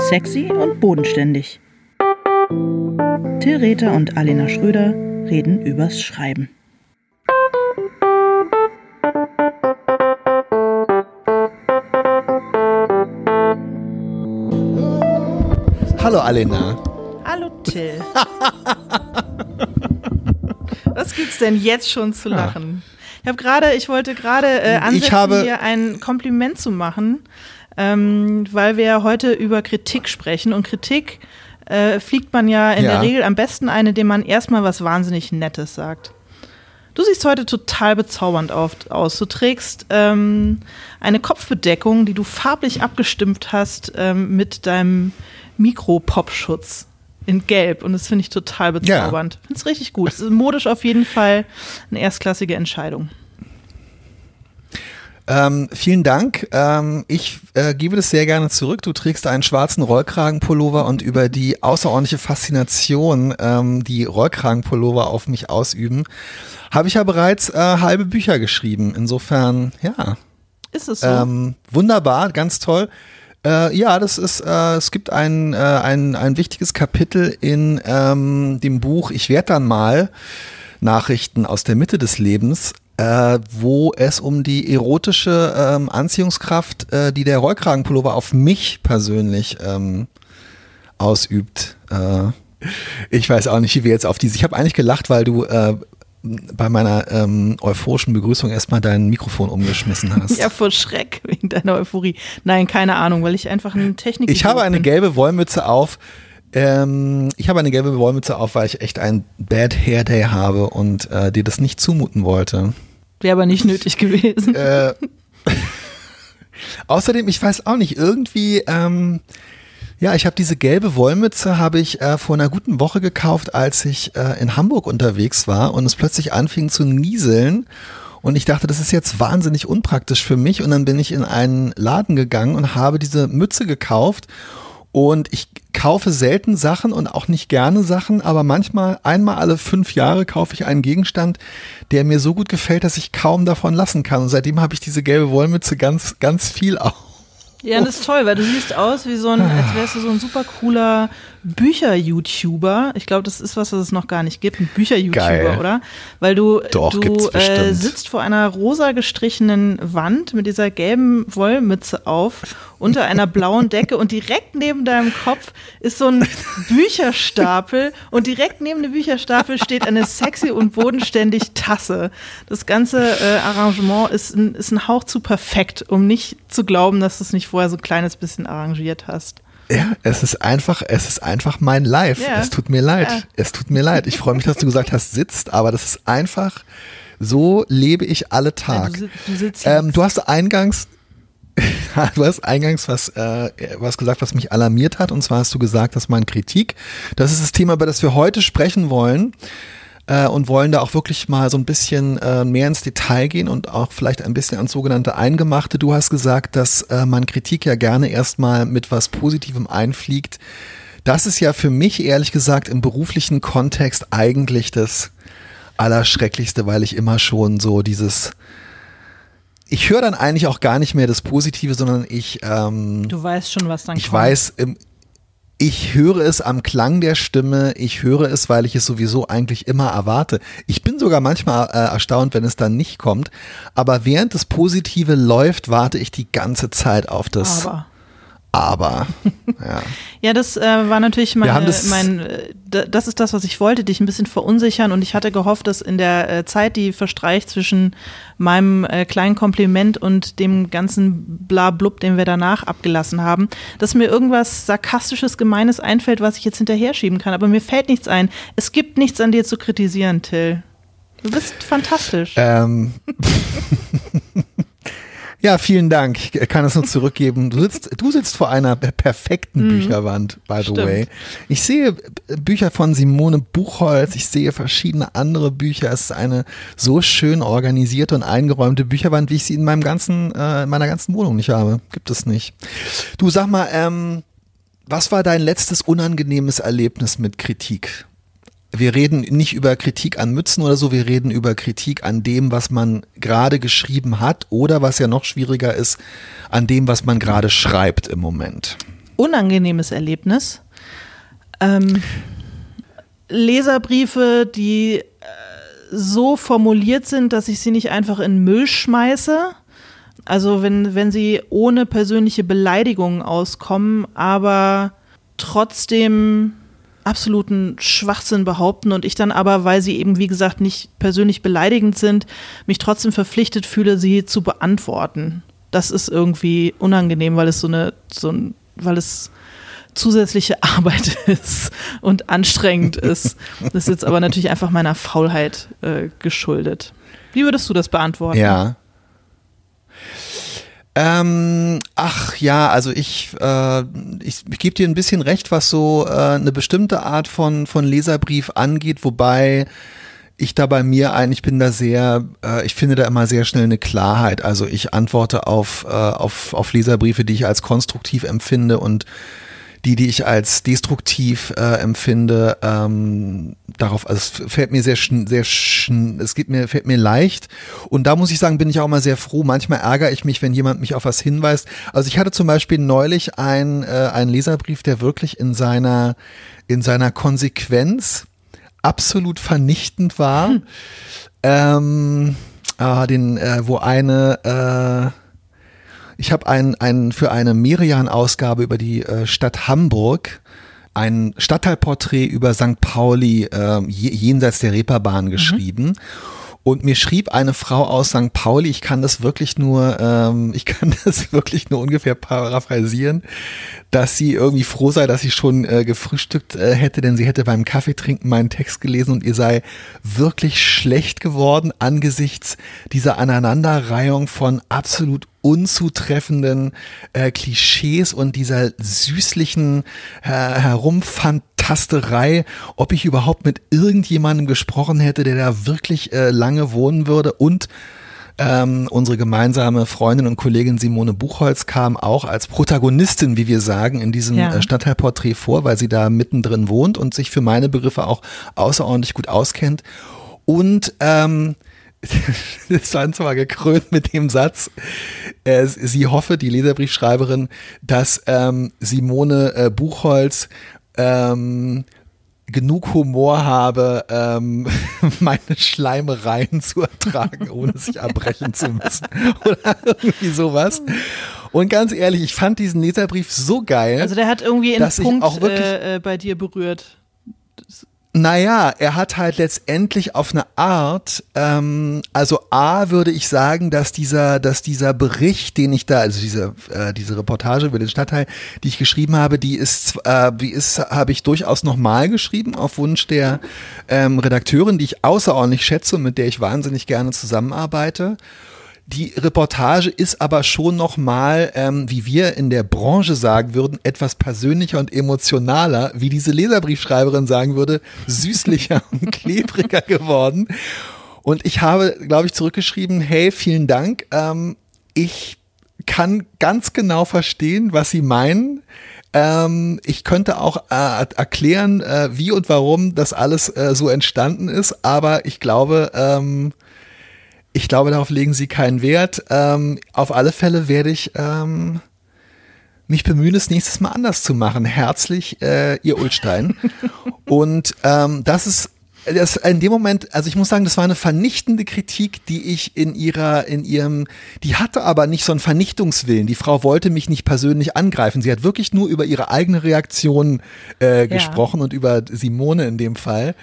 Sexy und bodenständig. Till Rether und Alena Schröder reden übers Schreiben. Hallo Alena. Hallo Till. Was gibt's denn jetzt schon zu lachen? Ich habe gerade, ich wollte gerade äh, ansetzen, Ich habe- dir ein Kompliment zu machen, ähm, weil wir ja heute über Kritik sprechen und Kritik äh, fliegt man ja in Ja. der Regel am besten ein, indem man erstmal was wahnsinnig Nettes sagt. Du siehst heute total bezaubernd auf, aus. Du trägst ähm, eine Kopfbedeckung, die du farblich abgestimmt hast ähm, mit deinem Mikropopschutz in Gelb. Und das finde ich total bezaubernd. Finde es richtig gut. Es ist modisch auf jeden Fall eine erstklassige Entscheidung. Ähm, vielen Dank. Ähm, ich äh, gebe das sehr gerne zurück. Du trägst einen schwarzen Rollkragenpullover und über die außerordentliche Faszination, ähm, die Rollkragenpullover auf mich ausüben, habe ich ja bereits äh, halbe Bücher geschrieben. Insofern, ja, Ist es so? ähm, wunderbar, ganz toll. Äh, ja, das ist, äh, es gibt ein, äh, ein, ein wichtiges Kapitel in ähm, dem Buch Ich werde dann mal Nachrichten aus der Mitte des Lebens, äh, wo es um die erotische ähm, Anziehungskraft, äh, die der Rollkragenpullover auf mich persönlich ähm, ausübt. Äh, ich weiß auch nicht, wie wir jetzt auf diese. Ich habe eigentlich gelacht, weil du äh, bei meiner ähm, euphorischen Begrüßung erstmal dein Mikrofon umgeschmissen hast. ja, vor Schreck wegen deiner Euphorie. Nein, keine Ahnung, weil ich einfach eine Technik. Ich habe eine bin. gelbe Wollmütze auf. Ähm, ich habe eine gelbe Wollmütze auf, weil ich echt einen Bad Hair Day habe und äh, dir das nicht zumuten wollte. Wäre aber nicht nötig gewesen. Äh, außerdem, ich weiß auch nicht, irgendwie, ähm, ja, ich habe diese gelbe Wollmütze habe ich äh, vor einer guten Woche gekauft, als ich äh, in Hamburg unterwegs war und es plötzlich anfing zu nieseln. Und ich dachte, das ist jetzt wahnsinnig unpraktisch für mich. Und dann bin ich in einen Laden gegangen und habe diese Mütze gekauft. Und ich kaufe selten Sachen und auch nicht gerne Sachen, aber manchmal, einmal alle fünf Jahre kaufe ich einen Gegenstand, der mir so gut gefällt, dass ich kaum davon lassen kann. Und seitdem habe ich diese gelbe Wollmütze ganz, ganz viel auf. Ja, das ist toll, weil du siehst aus wie so ein, als wärst du so ein super cooler Bücher-YouTuber. Ich glaube, das ist was, was es noch gar nicht gibt, ein Bücher-YouTuber, oder? Weil du, Doch, du äh, sitzt vor einer rosa gestrichenen Wand mit dieser gelben Wollmütze auf, unter einer blauen Decke und direkt neben deinem Kopf ist so ein Bücherstapel und direkt neben dem Bücherstapel steht eine sexy und bodenständig Tasse. Das ganze äh, Arrangement ist ein, ist ein Hauch zu perfekt, um nicht zu glauben, dass du es nicht vorher so ein kleines bisschen arrangiert hast. Ja, es ist einfach, es ist einfach mein Life. Ja. Es tut mir leid. Ja. Es tut mir leid. Ich freue mich, dass du gesagt hast, sitzt, aber das ist einfach, so lebe ich alle Tag. du, si- du sitzt Ähm, du hast eingangs, du hast eingangs was, äh, was gesagt, was mich alarmiert hat. Und zwar hast du gesagt, dass man Kritik, das ist das Thema, über das wir heute sprechen wollen. Äh, und wollen da auch wirklich mal so ein bisschen äh, mehr ins Detail gehen und auch vielleicht ein bisschen ans sogenannte Eingemachte. Du hast gesagt, dass äh, man Kritik ja gerne erstmal mit was Positivem einfliegt. Das ist ja für mich ehrlich gesagt im beruflichen Kontext eigentlich das Allerschrecklichste, weil ich immer schon so dieses ich höre dann eigentlich auch gar nicht mehr das Positive, sondern ich, ähm, du weißt schon, was dann ich kommt. weiß, ähm, ich höre es am Klang der Stimme, ich höre es, weil ich es sowieso eigentlich immer erwarte. Ich bin sogar manchmal äh, erstaunt, wenn es dann nicht kommt, aber während das Positive läuft, warte ich die ganze Zeit auf das Aber. Aber. Ja. Ja, das äh, war natürlich meine, das- mein, äh, das ist das, was ich wollte, dich ein bisschen verunsichern und ich hatte gehofft, dass in der äh, Zeit, die verstreicht zwischen meinem äh, kleinen Kompliment und dem ganzen Blablub, den wir danach abgelassen haben, dass mir irgendwas sarkastisches, gemeines einfällt, was ich jetzt hinterher schieben kann. Aber mir fällt nichts ein. Es gibt nichts an dir zu kritisieren, Till. Du bist fantastisch. Ähm. Ja, vielen Dank. Ich kann es nur zurückgeben. Du sitzt, du sitzt vor einer per- perfekten Bücherwand, by the Stimmt. way. Ich sehe Bücher von Simone Buchholz, ich sehe verschiedene andere Bücher. Es ist eine so schön organisierte und eingeräumte Bücherwand, wie ich sie in meinem ganzen, äh, in meiner ganzen Wohnung nicht habe. Gibt es nicht. Du sag mal, ähm, was war dein letztes unangenehmes Erlebnis mit Kritik? Wir reden nicht über Kritik an Mützen oder so, wir reden über Kritik an dem, was man gerade geschrieben hat oder was ja noch schwieriger ist, an dem, was man gerade schreibt im Moment. unangenehmes Erlebnis. Ähm, Leserbriefe, die äh, so formuliert sind, dass ich sie nicht einfach in Müll schmeiße. Also wenn, wenn sie ohne persönliche Beleidigungen auskommen, aber trotzdem absoluten Schwachsinn behaupten und ich dann aber, weil sie eben, wie gesagt, nicht persönlich beleidigend sind, mich trotzdem verpflichtet fühle, sie zu beantworten. Das ist irgendwie unangenehm, weil es so eine, so ein, weil es zusätzliche Arbeit ist und anstrengend ist. Das ist jetzt aber natürlich einfach meiner Faulheit äh, geschuldet. Wie würdest du das beantworten? Ja. Ähm, ach ja, also ich, äh, ich, ich gebe dir ein bisschen recht, was so äh, eine bestimmte Art von, von Leserbrief angeht, wobei ich da bei mir eigentlich bin da sehr, äh, ich finde da immer sehr schnell eine Klarheit. Also ich antworte auf, äh, auf, auf Leserbriefe, die ich als konstruktiv empfinde und die, die ich als destruktiv äh, empfinde, ähm, darauf, also es fällt mir sehr, sehr, es geht mir, fällt mir leicht. Und da muss ich sagen, bin ich auch mal sehr froh. Manchmal ärgere ich mich, wenn jemand mich auf was hinweist. Also ich hatte zum Beispiel neulich ein, äh, einen Leserbrief, der wirklich in seiner, in seiner Konsequenz absolut vernichtend war. Hm. Ähm, äh, den, äh, wo eine, äh, ich habe ein, ein, für eine Merian-Ausgabe über die äh, Stadt Hamburg ein Stadtteilporträt über St. Pauli äh, jenseits der Reeperbahn mhm. geschrieben. Mhm. Und mir schrieb eine Frau aus St. Pauli, ich kann das wirklich nur, ähm, ich kann das wirklich nur ungefähr paraphrasieren, dass sie irgendwie froh sei, dass sie schon äh, gefrühstückt äh, hätte, denn sie hätte beim Kaffeetrinken meinen Text gelesen und ihr sei wirklich schlecht geworden angesichts dieser Aneinanderreihung von absolut unzutreffenden äh, Klischees und dieser süßlichen äh, Herumfantasterei, ob ich überhaupt mit irgendjemandem gesprochen hätte, der da wirklich äh, lange wohnen würde und ähm, unsere gemeinsame Freundin und Kollegin Simone Buchholz kam auch als Protagonistin, wie wir sagen, in diesem ja. Äh, Stadtteilporträt vor, weil sie da mittendrin wohnt und sich für meine Begriffe auch außerordentlich gut auskennt. Und ähm, das war zwar gekrönt mit dem Satz, äh, sie hoffe, die Leserbriefschreiberin, dass ähm, Simone äh, Buchholz ähm, genug Humor habe, ähm, meine Schleimereien zu ertragen, ohne sich abbrechen zu müssen. Oder irgendwie sowas. Und ganz ehrlich, ich fand diesen Leserbrief so geil. Also der hat irgendwie einen Punkt auch wirklich, äh, äh, bei dir berührt. Naja, er hat halt letztendlich auf eine Art, ähm, also A würde ich sagen, dass dieser, dass dieser Bericht, den ich da, also diese, äh, diese Reportage über den Stadtteil, die ich geschrieben habe, die ist, äh, die ist, habe ich durchaus nochmal geschrieben auf Wunsch der ähm, Redakteurin, die ich außerordentlich schätze und mit der ich wahnsinnig gerne zusammenarbeite. Die Reportage ist aber schon nochmal, ähm, wie wir in der Branche sagen würden, etwas persönlicher und emotionaler, wie diese Leserbriefschreiberin sagen würde, süßlicher und klebriger geworden. Und ich habe, glaube ich, zurückgeschrieben, hey, vielen Dank. Ähm, ich kann ganz genau verstehen, was Sie meinen. Ähm, ich könnte auch äh, erklären, äh, wie und warum das alles äh, so entstanden ist, aber ich glaube, ähm, ich glaube, darauf legen Sie keinen Wert. Ähm, auf alle Fälle werde ich ähm, mich bemühen, es nächstes Mal anders zu machen. Herzlich, äh, Ihr Ulstein. Und ähm, das ist das in dem Moment, also ich muss sagen, das war eine vernichtende Kritik, die ich in ihrer, in ihrem, die hatte aber nicht so einen Vernichtungswillen. Die Frau wollte mich nicht persönlich angreifen. Sie hat wirklich nur über ihre eigene Reaktion äh, ja. gesprochen und über Simone in dem Fall.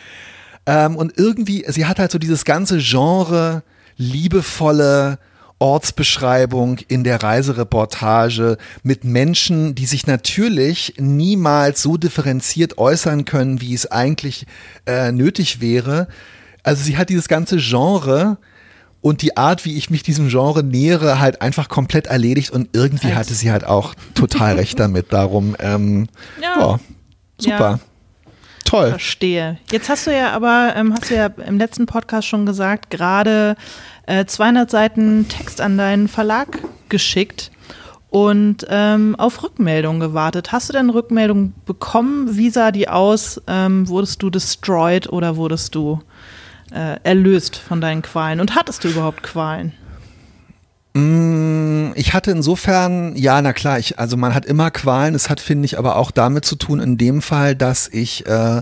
Ähm, und irgendwie, sie hat halt so dieses ganze Genre liebevolle Ortsbeschreibung in der Reisereportage mit Menschen, die sich natürlich niemals so differenziert äußern können, wie es eigentlich äh, nötig wäre. Also sie hat dieses ganze Genre und die Art, wie ich mich diesem Genre nähere, halt einfach komplett erledigt und irgendwie hatte sie halt auch total recht damit. Darum, ähm, ja. Oh, super. Ja. Toll. Verstehe. Jetzt hast du ja aber, ähm, hast du ja im letzten Podcast schon gesagt, gerade äh, 200 Seiten Text an deinen Verlag geschickt und ähm, auf Rückmeldung gewartet. Hast du denn Rückmeldung bekommen? Wie sah die aus? Ähm, wurdest du destroyed oder wurdest du äh, erlöst von deinen Qualen? Und hattest du überhaupt Qualen? Mm, ich hatte insofern, ja, na klar, ich, also man hat immer Qualen. Es hat, finde ich, aber auch damit zu tun, in dem Fall, dass ich, äh,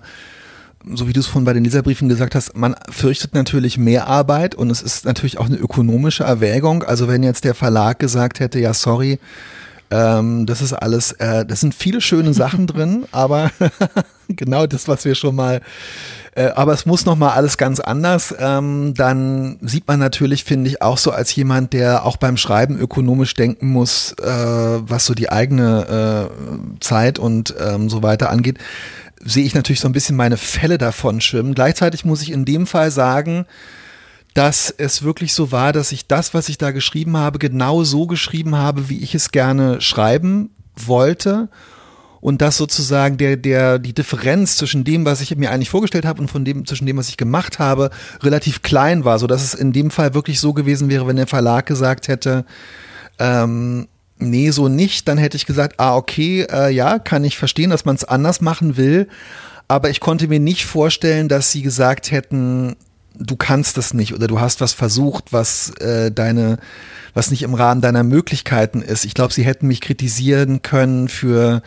so wie du es vorhin bei den Leserbriefen gesagt hast, man fürchtet natürlich mehr Arbeit und es ist natürlich auch eine ökonomische Erwägung. Also wenn jetzt der Verlag gesagt hätte, ja, sorry, ähm, das ist alles, äh, das sind viele schöne Sachen drin, aber genau das, was wir schon mal äh, aber es muss nochmal alles ganz anders. Ähm, dann sieht man natürlich, finde ich, auch so als jemand, der auch beim Schreiben ökonomisch denken muss, äh, was so die eigene äh, Zeit und ähm, so weiter angeht, sehe ich natürlich so ein bisschen meine Fälle davon schwimmen. Gleichzeitig muss ich in dem Fall sagen, dass es wirklich so war, dass ich das, was ich da geschrieben habe, genau so geschrieben habe, wie ich es gerne schreiben wollte. Und dass sozusagen der, der, die Differenz zwischen dem, was ich mir eigentlich vorgestellt habe und von dem, zwischen dem, was ich gemacht habe, relativ klein war, so dass es in dem Fall wirklich so gewesen wäre, wenn der Verlag gesagt hätte, ähm, nee, so nicht, dann hätte ich gesagt, ah, okay, äh, ja, kann ich verstehen, dass man es anders machen will, aber ich konnte mir nicht vorstellen, dass sie gesagt hätten, du kannst das nicht oder du hast was versucht, was äh, deine, was nicht im Rahmen deiner Möglichkeiten ist. Ich glaube, sie hätten mich kritisieren können für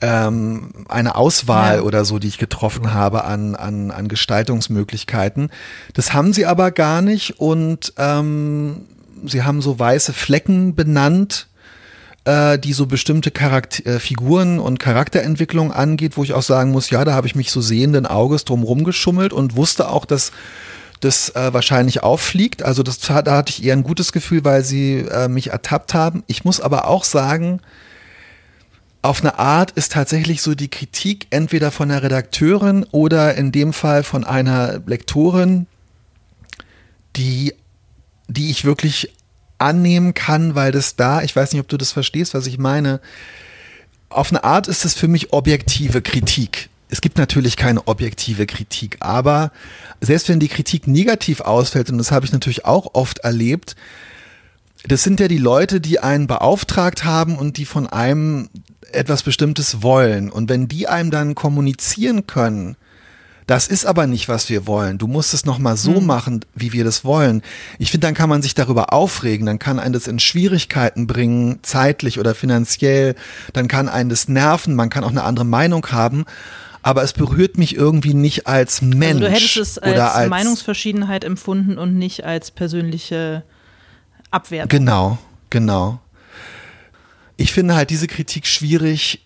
ähm, eine Auswahl ja. oder so, die ich getroffen habe an, an, an Gestaltungsmöglichkeiten. Das haben sie aber gar nicht und ähm, sie haben so weiße Flecken benannt, äh, die so bestimmte Charakter äh, Figuren und Charakterentwicklung angeht, wo ich auch sagen muss, ja, da habe ich mich so sehenden Auges drum rumgeschummelt und wusste auch, dass das äh, wahrscheinlich auffliegt. Also das, da hatte ich eher ein gutes Gefühl, weil sie äh, mich ertappt haben. Ich muss aber auch sagen, auf eine Art ist tatsächlich so die Kritik entweder von der Redakteurin oder in dem Fall von einer Lektorin, die, die ich wirklich annehmen kann, weil das da, ich weiß nicht, ob du das verstehst, was ich meine, auf eine Art ist es für mich objektive Kritik. Es gibt natürlich keine objektive Kritik, aber selbst wenn die Kritik negativ ausfällt, und das habe ich natürlich auch oft erlebt, das sind ja die Leute, die einen beauftragt haben und die von einem etwas Bestimmtes wollen. Und wenn die einem dann kommunizieren können, das ist aber nicht, was wir wollen. Du musst es nochmal so hm. machen, wie wir das wollen. Ich finde, dann kann man sich darüber aufregen, dann kann einen das in Schwierigkeiten bringen, zeitlich oder finanziell, dann kann einen das nerven, man kann auch eine andere Meinung haben. Aber es berührt mich irgendwie nicht als Mensch. Also du hättest es als, oder als Meinungsverschiedenheit empfunden und nicht als persönliche Abwertung. Genau, genau ich finde halt diese Kritik schwierig,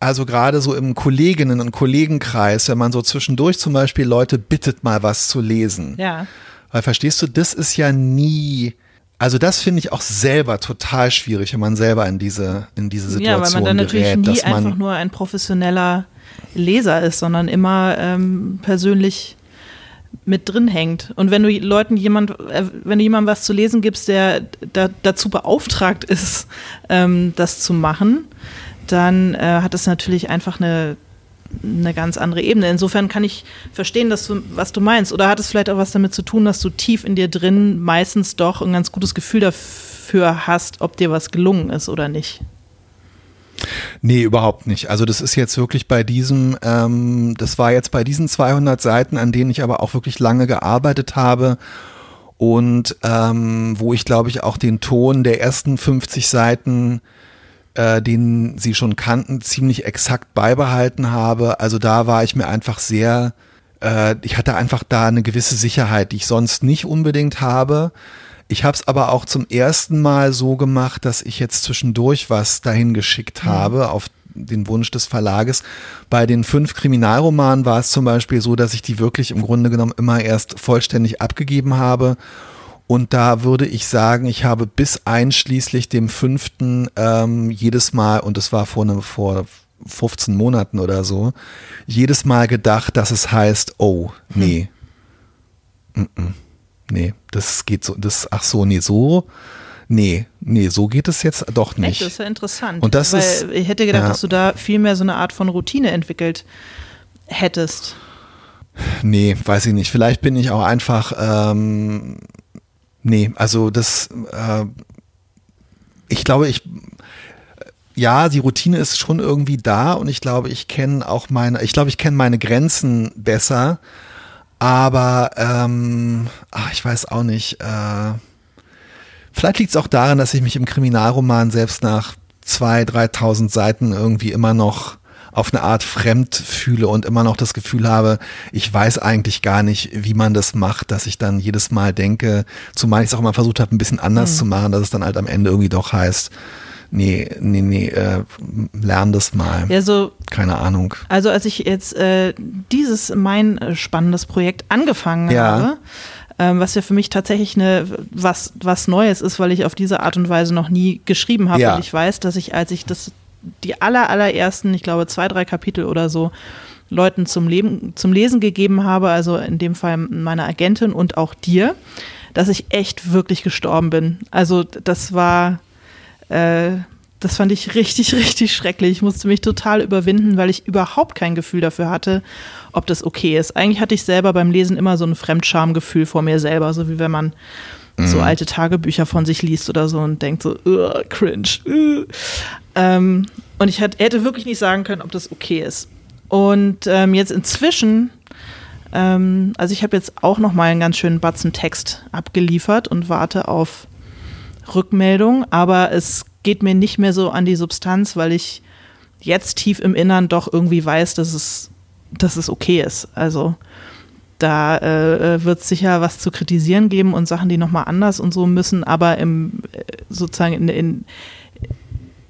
also gerade so im Kolleginnen- und Kollegenkreis, wenn man so zwischendurch zum Beispiel Leute bittet, mal was zu lesen. Ja. Weil verstehst du, das ist ja nie, also das finde ich auch selber total schwierig, wenn man selber in diese, in diese Situation gerät. Ja, weil man dann natürlich gerät, nie einfach nur ein professioneller Leser ist, sondern immer ähm, persönlich mit drin hängt. Und wenn du Leuten jemand, äh, wenn du jemandem was zu lesen gibst, der da, dazu beauftragt ist, ähm, das zu machen, dann äh, hat das natürlich einfach eine, eine ganz andere Ebene. Insofern kann ich verstehen, dass du, was du meinst. Oder hat es vielleicht auch was damit zu tun, dass du tief in dir drin meistens doch ein ganz gutes Gefühl dafür hast, ob dir was gelungen ist oder nicht? Nee, überhaupt nicht. Also das ist jetzt wirklich bei diesem, ähm, das war jetzt bei diesen 200 Seiten, an denen ich aber auch wirklich lange gearbeitet habe und ähm, wo ich glaube ich auch den Ton der ersten 50 Seiten, äh, den Sie schon kannten, ziemlich exakt beibehalten habe. Also da war ich mir einfach sehr, äh, ich hatte einfach da eine gewisse Sicherheit, die ich sonst nicht unbedingt habe. Ich habe es aber auch zum ersten Mal so gemacht, dass ich jetzt zwischendurch was dahin geschickt mhm. habe auf den Wunsch des Verlages. Bei den fünf Kriminalromanen war es zum Beispiel so, dass ich die wirklich im Grunde genommen immer erst vollständig abgegeben habe. Und da würde ich sagen, ich habe bis einschließlich dem fünften ähm, jedes Mal, und das war vor, ne, vor 15 Monaten oder so, jedes Mal gedacht, dass es heißt, oh, nee. Hm. Mm -mm nee, das geht so, das, ach so, nee, so, nee, nee, so geht es jetzt doch nicht. Echt, das ist ja interessant. Und das weil ist, ich hätte gedacht, ja. dass du da viel mehr so eine Art von Routine entwickelt hättest. Nee, weiß ich nicht. Vielleicht bin ich auch einfach, ähm, nee, also das, äh, ich glaube, ich, ja, die Routine ist schon irgendwie da und ich glaube, ich kenne auch meine, ich glaube, ich kenne meine Grenzen besser aber ähm, ach, ich weiß auch nicht. Äh, Vielleicht liegt es auch daran, dass ich mich im Kriminalroman selbst nach zwei, 3.000 Seiten irgendwie immer noch auf eine Art fremd fühle und immer noch das Gefühl habe, ich weiß eigentlich gar nicht, wie man das macht, dass ich dann jedes Mal denke, zumal ich es auch immer versucht habe, ein bisschen anders mhm. zu machen, dass es dann halt am Ende irgendwie doch heißt, nee, nee, nee, äh, lern das mal. Ja, so, Keine Ahnung. Also als ich jetzt äh, dieses mein äh, spannendes Projekt angefangen ja. habe, ähm, was ja für mich tatsächlich eine was was Neues ist, weil ich auf diese Art und Weise noch nie geschrieben habe. Ja. Und ich weiß, dass ich, als ich das die aller allerersten, ich glaube zwei drei Kapitel oder so Leuten zum Leben zum Lesen gegeben habe, also in dem Fall meiner Agentin und auch dir, dass ich echt wirklich gestorben bin. Also das war äh, das fand ich richtig, richtig schrecklich. Ich musste mich total überwinden, weil ich überhaupt kein Gefühl dafür hatte, ob das okay ist. Eigentlich hatte ich selber beim Lesen immer so ein Fremdschamgefühl vor mir selber, so wie wenn man mhm. so alte Tagebücher von sich liest oder so und denkt so, cringe. Uh. Ähm, und ich hätte wirklich nicht sagen können, ob das okay ist. Und ähm, jetzt inzwischen, ähm, also ich habe jetzt auch noch mal einen ganz schönen Batzen Text abgeliefert und warte auf Rückmeldung, aber es geht mir nicht mehr so an die Substanz, weil ich jetzt tief im Innern doch irgendwie weiß, dass es, dass es okay ist. Also da äh, äh wird es sicher was zu kritisieren geben und Sachen, die nochmal anders und so müssen, aber im äh, sozusagen in, in,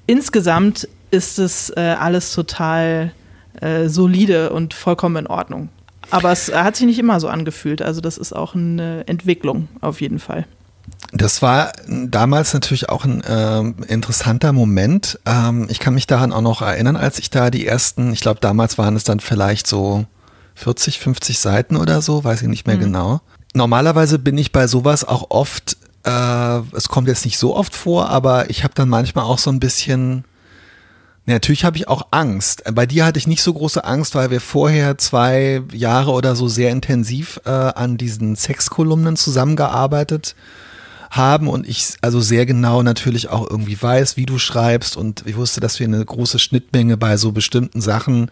insgesamt ist es äh, alles total äh, solide und vollkommen in Ordnung. Aber es hat sich nicht immer so angefühlt. Also das ist auch eine Entwicklung auf jeden Fall. Das war damals natürlich auch ein äh, interessanter Moment. Ähm, ich kann mich daran auch noch erinnern, als ich da die ersten, ich glaube damals waren es dann vielleicht so 40, 50 Seiten oder so, weiß ich nicht mehr mhm. genau. Normalerweise bin ich bei sowas auch oft, äh, es kommt jetzt nicht so oft vor, aber ich habe dann manchmal auch so ein bisschen, natürlich habe ich auch Angst. Bei dir hatte ich nicht so große Angst, weil wir vorher zwei Jahre oder so sehr intensiv äh, an diesen Sexkolumnen zusammengearbeitet haben haben und ich also sehr genau natürlich auch irgendwie weiß, wie du schreibst und ich wusste, dass wir eine große Schnittmenge bei so bestimmten Sachen,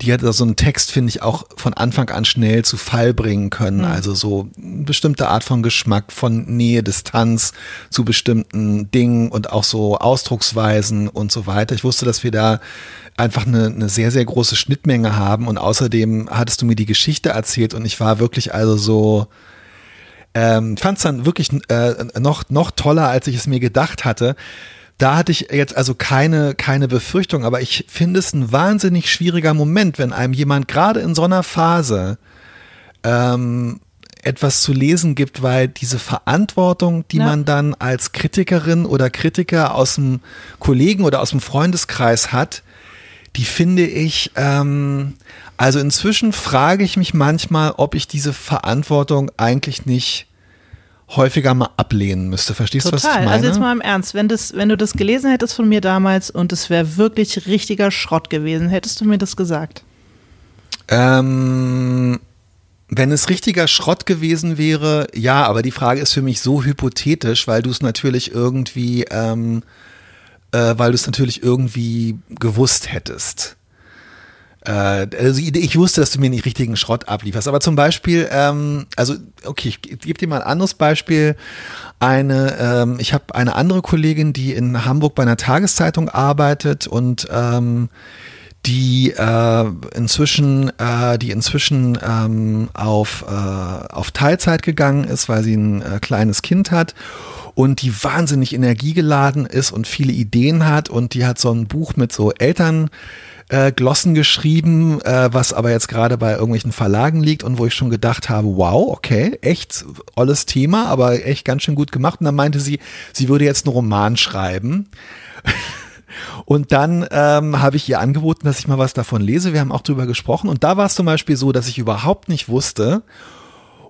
die hat so also einen Text, finde ich, auch von Anfang an schnell zu Fall bringen können. Mhm. Also so eine bestimmte Art von Geschmack, von Nähe, Distanz zu bestimmten Dingen und auch so Ausdrucksweisen und so weiter. Ich wusste, dass wir da einfach eine, eine sehr, sehr große Schnittmenge haben und außerdem hattest du mir die Geschichte erzählt und ich war wirklich also so, ähm, fand es dann wirklich äh, noch, noch toller, als ich es mir gedacht hatte. Da hatte ich jetzt also keine, keine Befürchtung, aber ich finde es ein wahnsinnig schwieriger Moment, wenn einem jemand gerade in so einer Phase ähm, etwas zu lesen gibt, weil diese Verantwortung, die ja. man dann als Kritikerin oder Kritiker aus dem Kollegen oder aus dem Freundeskreis hat, die finde ich, ähm, also inzwischen frage ich mich manchmal, ob ich diese Verantwortung eigentlich nicht häufiger mal ablehnen müsste. Verstehst du, was ich meine? Also jetzt mal im Ernst, wenn, das, wenn du das gelesen hättest von mir damals und es wäre wirklich richtiger Schrott gewesen, hättest du mir das gesagt? Ähm, wenn es richtiger Schrott gewesen wäre, ja, aber die Frage ist für mich so hypothetisch, weil du es natürlich irgendwie ähm, äh, weil du es natürlich irgendwie gewusst hättest. Äh, also ich wusste, dass du mir nicht richtigen Schrott ablieferst. Aber zum Beispiel, ähm, also okay, ich gebe dir mal ein anderes Beispiel. Eine, ähm, ich habe eine andere Kollegin, die in Hamburg bei einer Tageszeitung arbeitet und ähm, die äh, inzwischen, äh, die inzwischen ähm, auf, äh, auf Teilzeit gegangen ist, weil sie ein äh, kleines Kind hat und die wahnsinnig energiegeladen ist und viele Ideen hat und die hat so ein Buch mit so Eltern äh, Glossen geschrieben, äh, was aber jetzt gerade bei irgendwelchen Verlagen liegt und wo ich schon gedacht habe, wow, okay, echt olles Thema, aber echt ganz schön gut gemacht. Und dann meinte sie, sie würde jetzt einen Roman schreiben. Und dann ähm, habe ich ihr angeboten, dass ich mal was davon lese. Wir haben auch drüber gesprochen. Und da war es zum Beispiel so, dass ich überhaupt nicht wusste,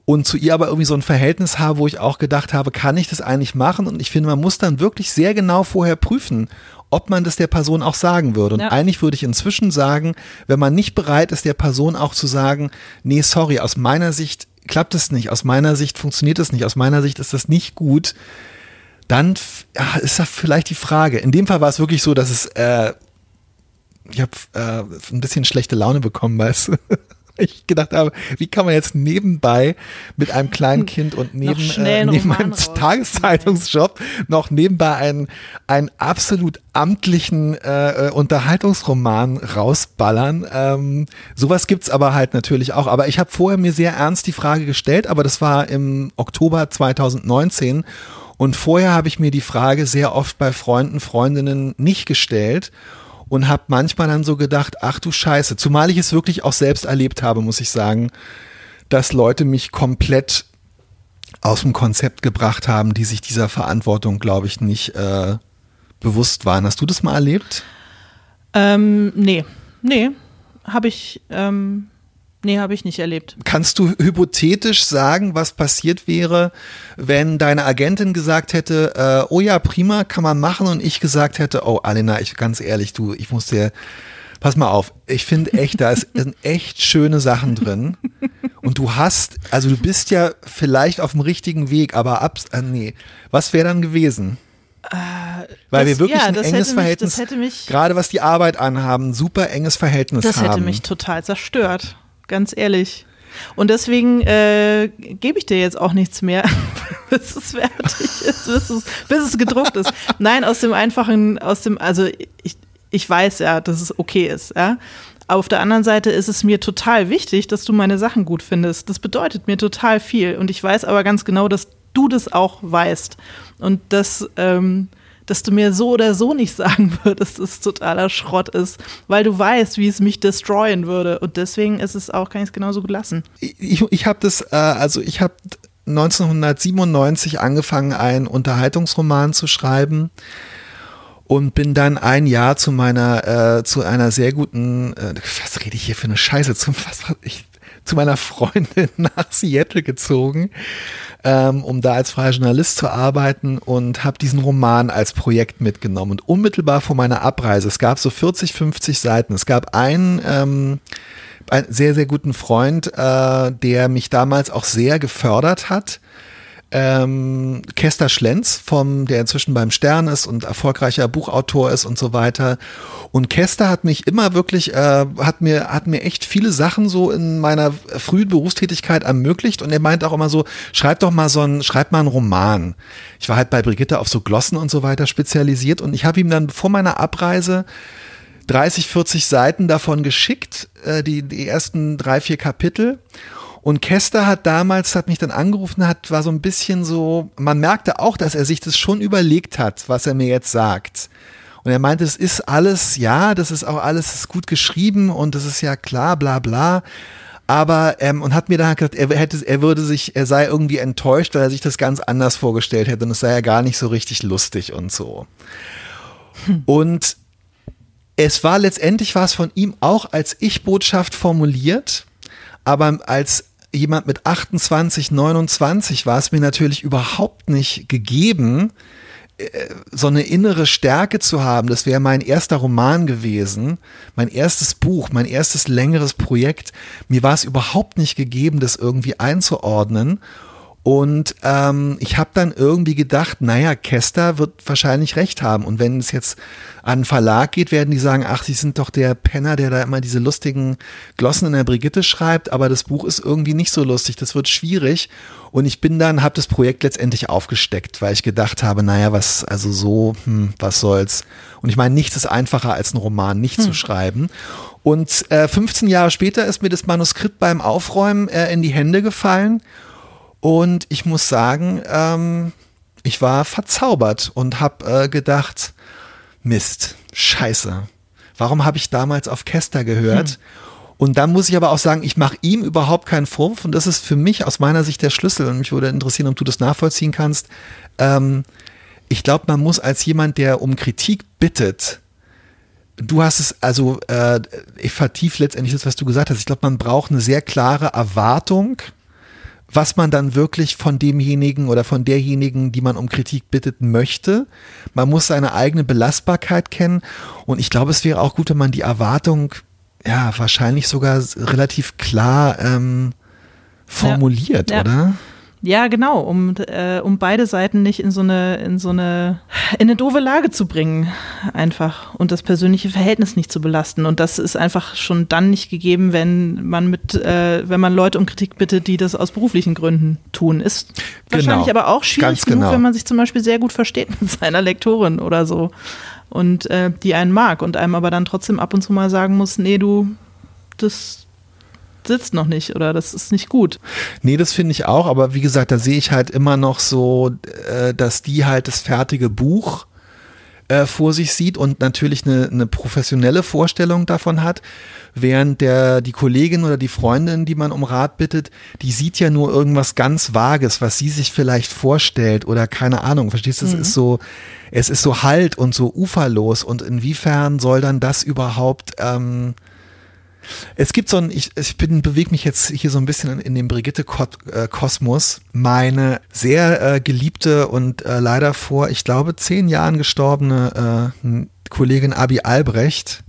und zu ihr aber irgendwie so ein Verhältnis habe, wo ich auch gedacht habe, kann ich das eigentlich machen? Und ich finde, man muss dann wirklich sehr genau vorher prüfen, ob man das der Person auch sagen würde. Und ja. eigentlich würde ich inzwischen sagen, wenn man nicht bereit ist, der Person auch zu sagen, nee, sorry, aus meiner Sicht klappt es nicht, aus meiner Sicht funktioniert es nicht, aus meiner Sicht ist das nicht gut, dann ja, ist das vielleicht die Frage. In dem Fall war es wirklich so, dass es, äh, ich habe äh, ein bisschen schlechte Laune bekommen, weißt du. ich gedacht habe, wie kann man jetzt nebenbei mit einem kleinen Kind und neben, äh, neben einem Tageszeitungsjob noch nebenbei einen, einen absolut amtlichen äh, äh, Unterhaltungsroman rausballern. Ähm, sowas gibt's aber halt natürlich auch. Aber ich habe vorher mir sehr ernst die Frage gestellt, aber das war im Oktober 2019 und vorher habe ich mir die Frage sehr oft bei Freunden, Freundinnen nicht gestellt und habe manchmal dann so gedacht, ach du Scheiße, zumal ich es wirklich auch selbst erlebt habe, muss ich sagen, dass Leute mich komplett aus dem Konzept gebracht haben, die sich dieser Verantwortung, glaube ich, nicht äh, bewusst waren. Hast du das mal erlebt? Ähm, nee, nee, habe ich ähm, Nee, habe ich nicht erlebt. Kannst du hypothetisch sagen, was passiert wäre, wenn deine Agentin gesagt hätte, äh, oh ja, prima, kann man machen und ich gesagt hätte, oh Alena, ich ganz ehrlich, du, ich muss dir, pass mal auf, ich finde echt, da sind echt schöne Sachen drin und du hast, also du bist ja vielleicht auf dem richtigen Weg, aber ab, äh, nee, was wäre dann gewesen? Äh, Weil das, wir wirklich ja, ein enges Verhältnis, mich, gerade was die Arbeit anhaben, super enges Verhältnis haben. Das hätte mich total zerstört ganz ehrlich. Und deswegen äh, gebe ich dir jetzt auch nichts mehr, bis es fertig ist, bis es, bis es gedruckt ist. Nein, aus dem einfachen, aus dem, also ich, ich weiß ja, dass es okay ist, ja. Auf der anderen Seite ist es mir total wichtig, dass du meine Sachen gut findest. Das bedeutet mir total viel. Und ich weiß aber ganz genau, dass du das auch weißt. Und dass, ähm, dass du mir so oder so nicht sagen würdest, dass es totaler Schrott ist, weil du weißt, wie es mich destroyen würde. Und deswegen ist es auch, kann ich es genauso gut lassen. Ich, ich habe das, äh, also ich habe 1997 angefangen, einen Unterhaltungsroman zu schreiben und bin dann ein Jahr zu meiner, äh, zu einer sehr guten, äh, was rede ich hier für eine Scheiße, zum, was, ich, zu meiner Freundin nach Seattle gezogen ähm, um da als freier Journalist zu arbeiten und habe diesen Roman als Projekt mitgenommen. Und unmittelbar vor meiner Abreise, es gab so 40, 50 Seiten, es gab einen, ähm, einen sehr, sehr guten Freund, äh, der mich damals auch sehr gefördert hat ähm, Kester Schlenz, vom, der inzwischen beim Stern ist und erfolgreicher Buchautor ist und so weiter. Und Kester hat mich immer wirklich, äh, hat mir, hat mir echt viele Sachen so in meiner frühen Berufstätigkeit ermöglicht. Und er meint auch immer so, schreib doch mal so ein, schreib mal einen Roman. Ich war halt bei Brigitte auf so Glossen und so weiter spezialisiert und ich habe ihm dann vor meiner Abreise 30, 40 Seiten davon geschickt, äh, die, die ersten drei, vier Kapitel. Und Kester hat damals, hat mich dann angerufen, hat, war so ein bisschen so, man merkte auch, dass er sich das schon überlegt hat, was er mir jetzt sagt. Und er meinte, es ist alles, ja, das ist auch alles ist gut geschrieben und das ist ja klar, bla bla. Aber, ähm, und hat mir dann gesagt, er hätte, er würde sich, er sei irgendwie enttäuscht, weil er sich das ganz anders vorgestellt hätte und es sei ja gar nicht so richtig lustig und so. Hm. Und es war letztendlich war es von ihm auch als Ich-Botschaft formuliert, aber als jemand mit 28, 29 war es mir natürlich überhaupt nicht gegeben, äh, so eine innere Stärke zu haben. Das wäre mein erster Roman gewesen, mein erstes Buch, mein erstes längeres Projekt. Mir war es überhaupt nicht gegeben, das irgendwie einzuordnen. Und ähm, ich habe dann irgendwie gedacht, naja, Kester wird wahrscheinlich recht haben. Und wenn es jetzt an einen Verlag geht, werden die sagen, ach, sie sind doch der Penner, der da immer diese lustigen Glossen in der Brigitte schreibt, aber das Buch ist irgendwie nicht so lustig, das wird schwierig. Und ich bin dann, habe das Projekt letztendlich aufgesteckt, weil ich gedacht habe, naja, was, also so, hm, was soll's. Und ich meine, nichts ist einfacher als ein Roman nicht hm. zu schreiben. Und äh, 15 Jahre später ist mir das Manuskript beim Aufräumen äh, in die Hände gefallen. Und ich muss sagen, ähm, ich war verzaubert und habe äh, gedacht, Mist, scheiße. Warum habe ich damals auf Kester gehört? Hm. Und dann muss ich aber auch sagen, ich mache ihm überhaupt keinen Vorwurf und das ist für mich aus meiner Sicht der Schlüssel und mich würde interessieren, ob du das nachvollziehen kannst. Ähm, ich glaube, man muss als jemand, der um Kritik bittet, du hast es, also äh, ich vertief letztendlich das, was du gesagt hast. Ich glaube, man braucht eine sehr klare Erwartung was man dann wirklich von demjenigen oder von derjenigen, die man um Kritik bittet, möchte. Man muss seine eigene Belastbarkeit kennen. Und ich glaube, es wäre auch gut, wenn man die Erwartung, ja, wahrscheinlich sogar relativ klar ähm, formuliert, ja. Ja. oder? Ja, genau, um, äh, um beide Seiten nicht in so eine, in so eine, in eine doofe Lage zu bringen, einfach und das persönliche Verhältnis nicht zu belasten. Und das ist einfach schon dann nicht gegeben, wenn man mit, äh, wenn man Leute um Kritik bittet, die das aus beruflichen Gründen tun. Ist genau. wahrscheinlich aber auch schwierig genug, genau. wenn man sich zum Beispiel sehr gut versteht mit seiner Lektorin oder so und äh, die einen mag und einem aber dann trotzdem ab und zu mal sagen muss, nee, du, das sitzt noch nicht oder das ist nicht gut. Nee, das finde ich auch, aber wie gesagt, da sehe ich halt immer noch so, äh, dass die halt das fertige Buch äh, vor sich sieht und natürlich eine, eine professionelle Vorstellung davon hat, während der die Kollegin oder die Freundin, die man um Rat bittet, die sieht ja nur irgendwas ganz Vages, was sie sich vielleicht vorstellt oder keine Ahnung, verstehst du? Mhm. Es ist so, es ist so halt und so uferlos und inwiefern soll dann das überhaupt ähm, es gibt so ein, ich, ich bin, bewege mich jetzt hier so ein bisschen in, in dem Brigitte-Kosmos. Meine sehr äh, geliebte und äh, leider vor, ich glaube, zehn Jahren gestorbene äh, Kollegin Abi Albrecht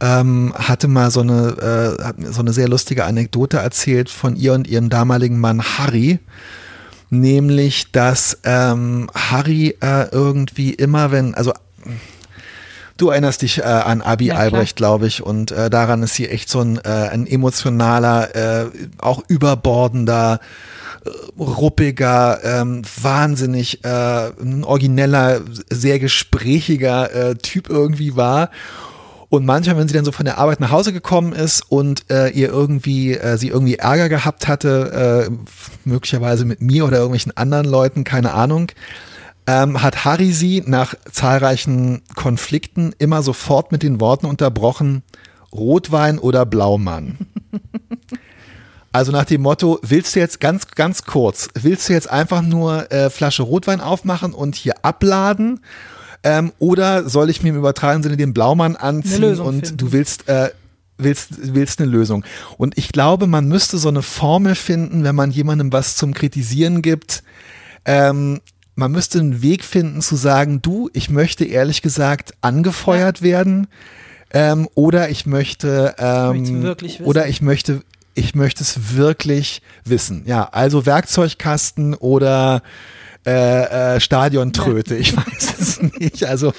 ähm, hatte mal so eine, äh, so eine sehr lustige Anekdote erzählt von ihr und ihrem damaligen Mann Harry nämlich dass ähm, Harry äh, irgendwie immer, wenn, also Du erinnerst dich äh, an Abi ja, Albrecht, glaube ich, und äh, daran ist sie echt so ein, äh, ein emotionaler, äh, auch überbordender, äh, ruppiger, ähm, wahnsinnig äh, ein origineller, sehr gesprächiger äh, Typ irgendwie war. Und manchmal, wenn sie dann so von der Arbeit nach Hause gekommen ist und äh, ihr irgendwie, äh, sie irgendwie Ärger gehabt hatte, äh, möglicherweise mit mir oder irgendwelchen anderen Leuten, keine Ahnung, ähm, hat Harry sie nach zahlreichen Konflikten immer sofort mit den Worten unterbrochen, Rotwein oder Blaumann. Also nach dem Motto, willst du jetzt ganz, ganz kurz, willst du jetzt einfach nur äh, Flasche Rotwein aufmachen und hier abladen? Ähm, oder soll ich mir im übertragenen Sinne den Blaumann anziehen und finden. du willst, äh, willst, willst eine Lösung? Und ich glaube, man müsste so eine Formel finden, wenn man jemandem was zum Kritisieren gibt. Ähm, man müsste einen Weg finden zu sagen, du, ich möchte ehrlich gesagt angefeuert werden ähm, oder ich möchte ähm, ich oder ich möchte ich möchte es wirklich wissen. Ja, also Werkzeugkasten oder äh, äh, Stadiontröte, ja. ich weiß es nicht. Also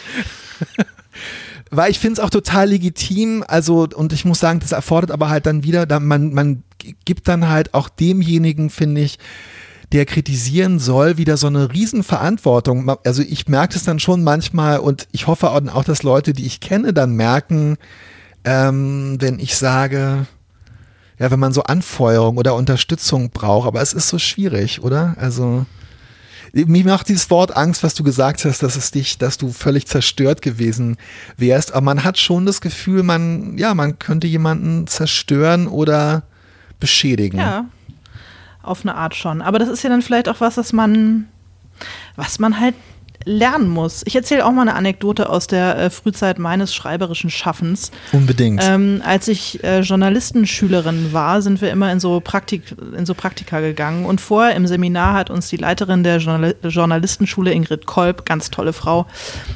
weil ich finde es auch total legitim, also und ich muss sagen, das erfordert aber halt dann wieder, da man, man gibt dann halt auch demjenigen, finde ich, der kritisieren soll, wieder so eine Riesenverantwortung. Also ich merke es dann schon manchmal und ich hoffe auch, dass Leute, die ich kenne, dann merken, ähm, wenn ich sage, ja, wenn man so Anfeuerung oder Unterstützung braucht, aber es ist so schwierig, oder? Also mir macht dieses Wort Angst, was du gesagt hast, dass es dich, dass du völlig zerstört gewesen wärst. Aber man hat schon das Gefühl, man, ja, man könnte jemanden zerstören oder beschädigen. Ja, auf eine Art schon. Aber das ist ja dann vielleicht auch was, was man, was man halt lernen muss. Ich erzähle auch mal eine Anekdote aus der äh, Frühzeit meines schreiberischen Schaffens. Unbedingt. Ähm, als ich äh, Journalistenschülerin war, sind wir immer in so, Praktik, in so Praktika gegangen. Und vorher im Seminar hat uns die Leiterin der Journal Journalistenschule, Ingrid Kolb, ganz tolle Frau,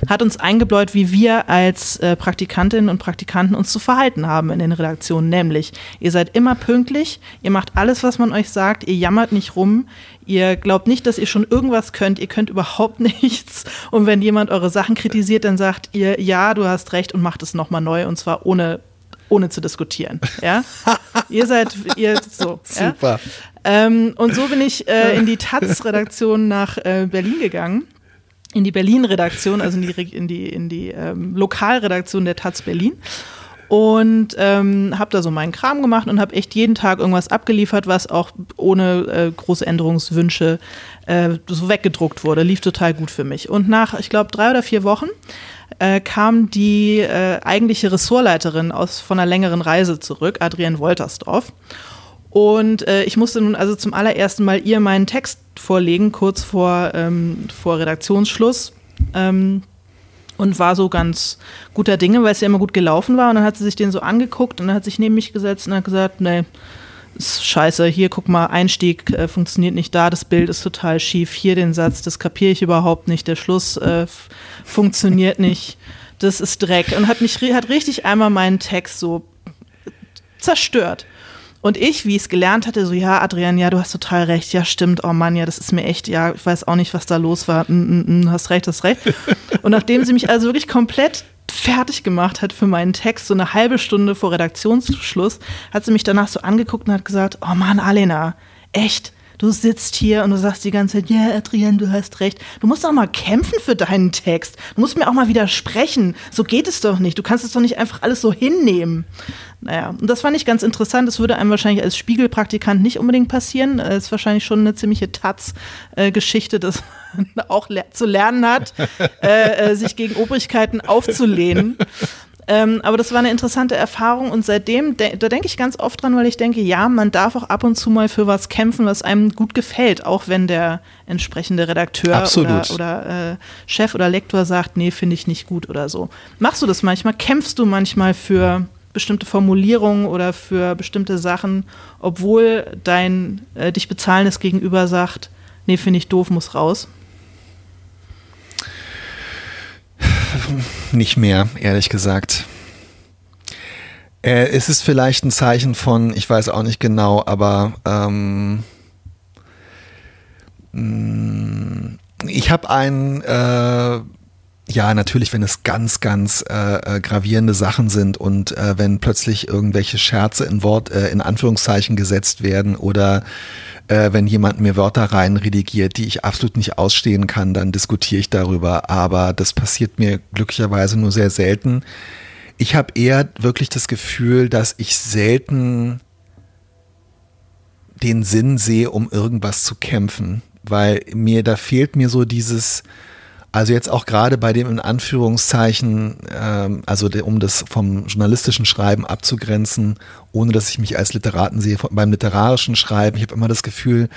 hat uns eingebläut, wie wir als äh, Praktikantinnen und Praktikanten uns zu verhalten haben in den Redaktionen. Nämlich, ihr seid immer pünktlich, ihr macht alles, was man euch sagt, ihr jammert nicht rum, Ihr glaubt nicht, dass ihr schon irgendwas könnt. Ihr könnt überhaupt nichts. Und wenn jemand eure Sachen kritisiert, dann sagt ihr, ja, du hast recht und macht es nochmal neu und zwar ohne, ohne zu diskutieren. Ja? ihr seid, ihr so. Super. Ja? Ähm, und so bin ich äh, in die Taz-Redaktion nach äh, Berlin gegangen in die Berlin-Redaktion, also in die, in die, in die ähm, Lokalredaktion der Taz Berlin und ähm, habe da so meinen Kram gemacht und habe echt jeden Tag irgendwas abgeliefert, was auch ohne äh, große Änderungswünsche äh, so weggedruckt wurde. Lief total gut für mich. Und nach, ich glaube, drei oder vier Wochen äh, kam die äh, eigentliche Ressortleiterin aus von einer längeren Reise zurück, Adrienne Woltersdorf. Und äh, ich musste nun also zum allerersten Mal ihr meinen Text vorlegen, kurz vor, ähm, vor Redaktionsschluss. Ähm, und war so ganz guter Dinge, weil es ja immer gut gelaufen war. Und dann hat sie sich den so angeguckt und dann hat sich neben mich gesetzt und hat gesagt, nee, ist scheiße, hier guck mal, Einstieg äh, funktioniert nicht da, das Bild ist total schief, hier den Satz, das kapiere ich überhaupt nicht, der Schluss äh, funktioniert nicht, das ist Dreck. Und hat mich hat richtig einmal meinen Text so zerstört. Und ich, wie ich es gelernt hatte, so, ja, Adrian, ja, du hast total recht, ja, stimmt, oh Mann, ja, das ist mir echt, ja, ich weiß auch nicht, was da los war, mm, mm, mm, hast recht, hast recht. Und nachdem sie mich also wirklich komplett fertig gemacht hat für meinen Text, so eine halbe Stunde vor Redaktionsschluss, hat sie mich danach so angeguckt und hat gesagt, oh Mann, Alena, echt, du sitzt hier und du sagst die ganze Zeit, ja, yeah, Adrian, du hast recht. Du musst auch mal kämpfen für deinen Text. Du musst mir auch mal widersprechen. So geht es doch nicht. Du kannst es doch nicht einfach alles so hinnehmen. Naja, und das fand ich ganz interessant. Das würde einem wahrscheinlich als Spiegelpraktikant nicht unbedingt passieren. Das ist wahrscheinlich schon eine ziemliche Taz-Geschichte, dass man auch le zu lernen hat, äh, äh, sich gegen Obrigkeiten aufzulehnen. Ähm, aber das war eine interessante Erfahrung und seitdem, de da denke ich ganz oft dran, weil ich denke, ja, man darf auch ab und zu mal für was kämpfen, was einem gut gefällt, auch wenn der entsprechende Redakteur Absolut. oder, oder äh, Chef oder Lektor sagt, nee, finde ich nicht gut oder so. Machst du das manchmal? Kämpfst du manchmal für bestimmte Formulierungen oder für bestimmte Sachen, obwohl dein äh, dich bezahlendes Gegenüber sagt, nee, finde ich doof, muss raus? Nicht mehr, ehrlich gesagt. Äh, es ist vielleicht ein Zeichen von, ich weiß auch nicht genau, aber ähm, mm, ich habe ein, äh, ja, natürlich, wenn es ganz, ganz äh, äh, gravierende Sachen sind und äh, wenn plötzlich irgendwelche Scherze in Wort, äh, in Anführungszeichen gesetzt werden oder äh, wenn jemand mir Wörter rein redigiert, die ich absolut nicht ausstehen kann, dann diskutiere ich darüber. Aber das passiert mir glücklicherweise nur sehr selten. Ich habe eher wirklich das Gefühl, dass ich selten den Sinn sehe, um irgendwas zu kämpfen, weil mir da fehlt mir so dieses also jetzt auch gerade bei dem in Anführungszeichen, ähm, also de, um das vom journalistischen Schreiben abzugrenzen, ohne dass ich mich als Literaten sehe, beim literarischen Schreiben, ich habe immer das Gefühl,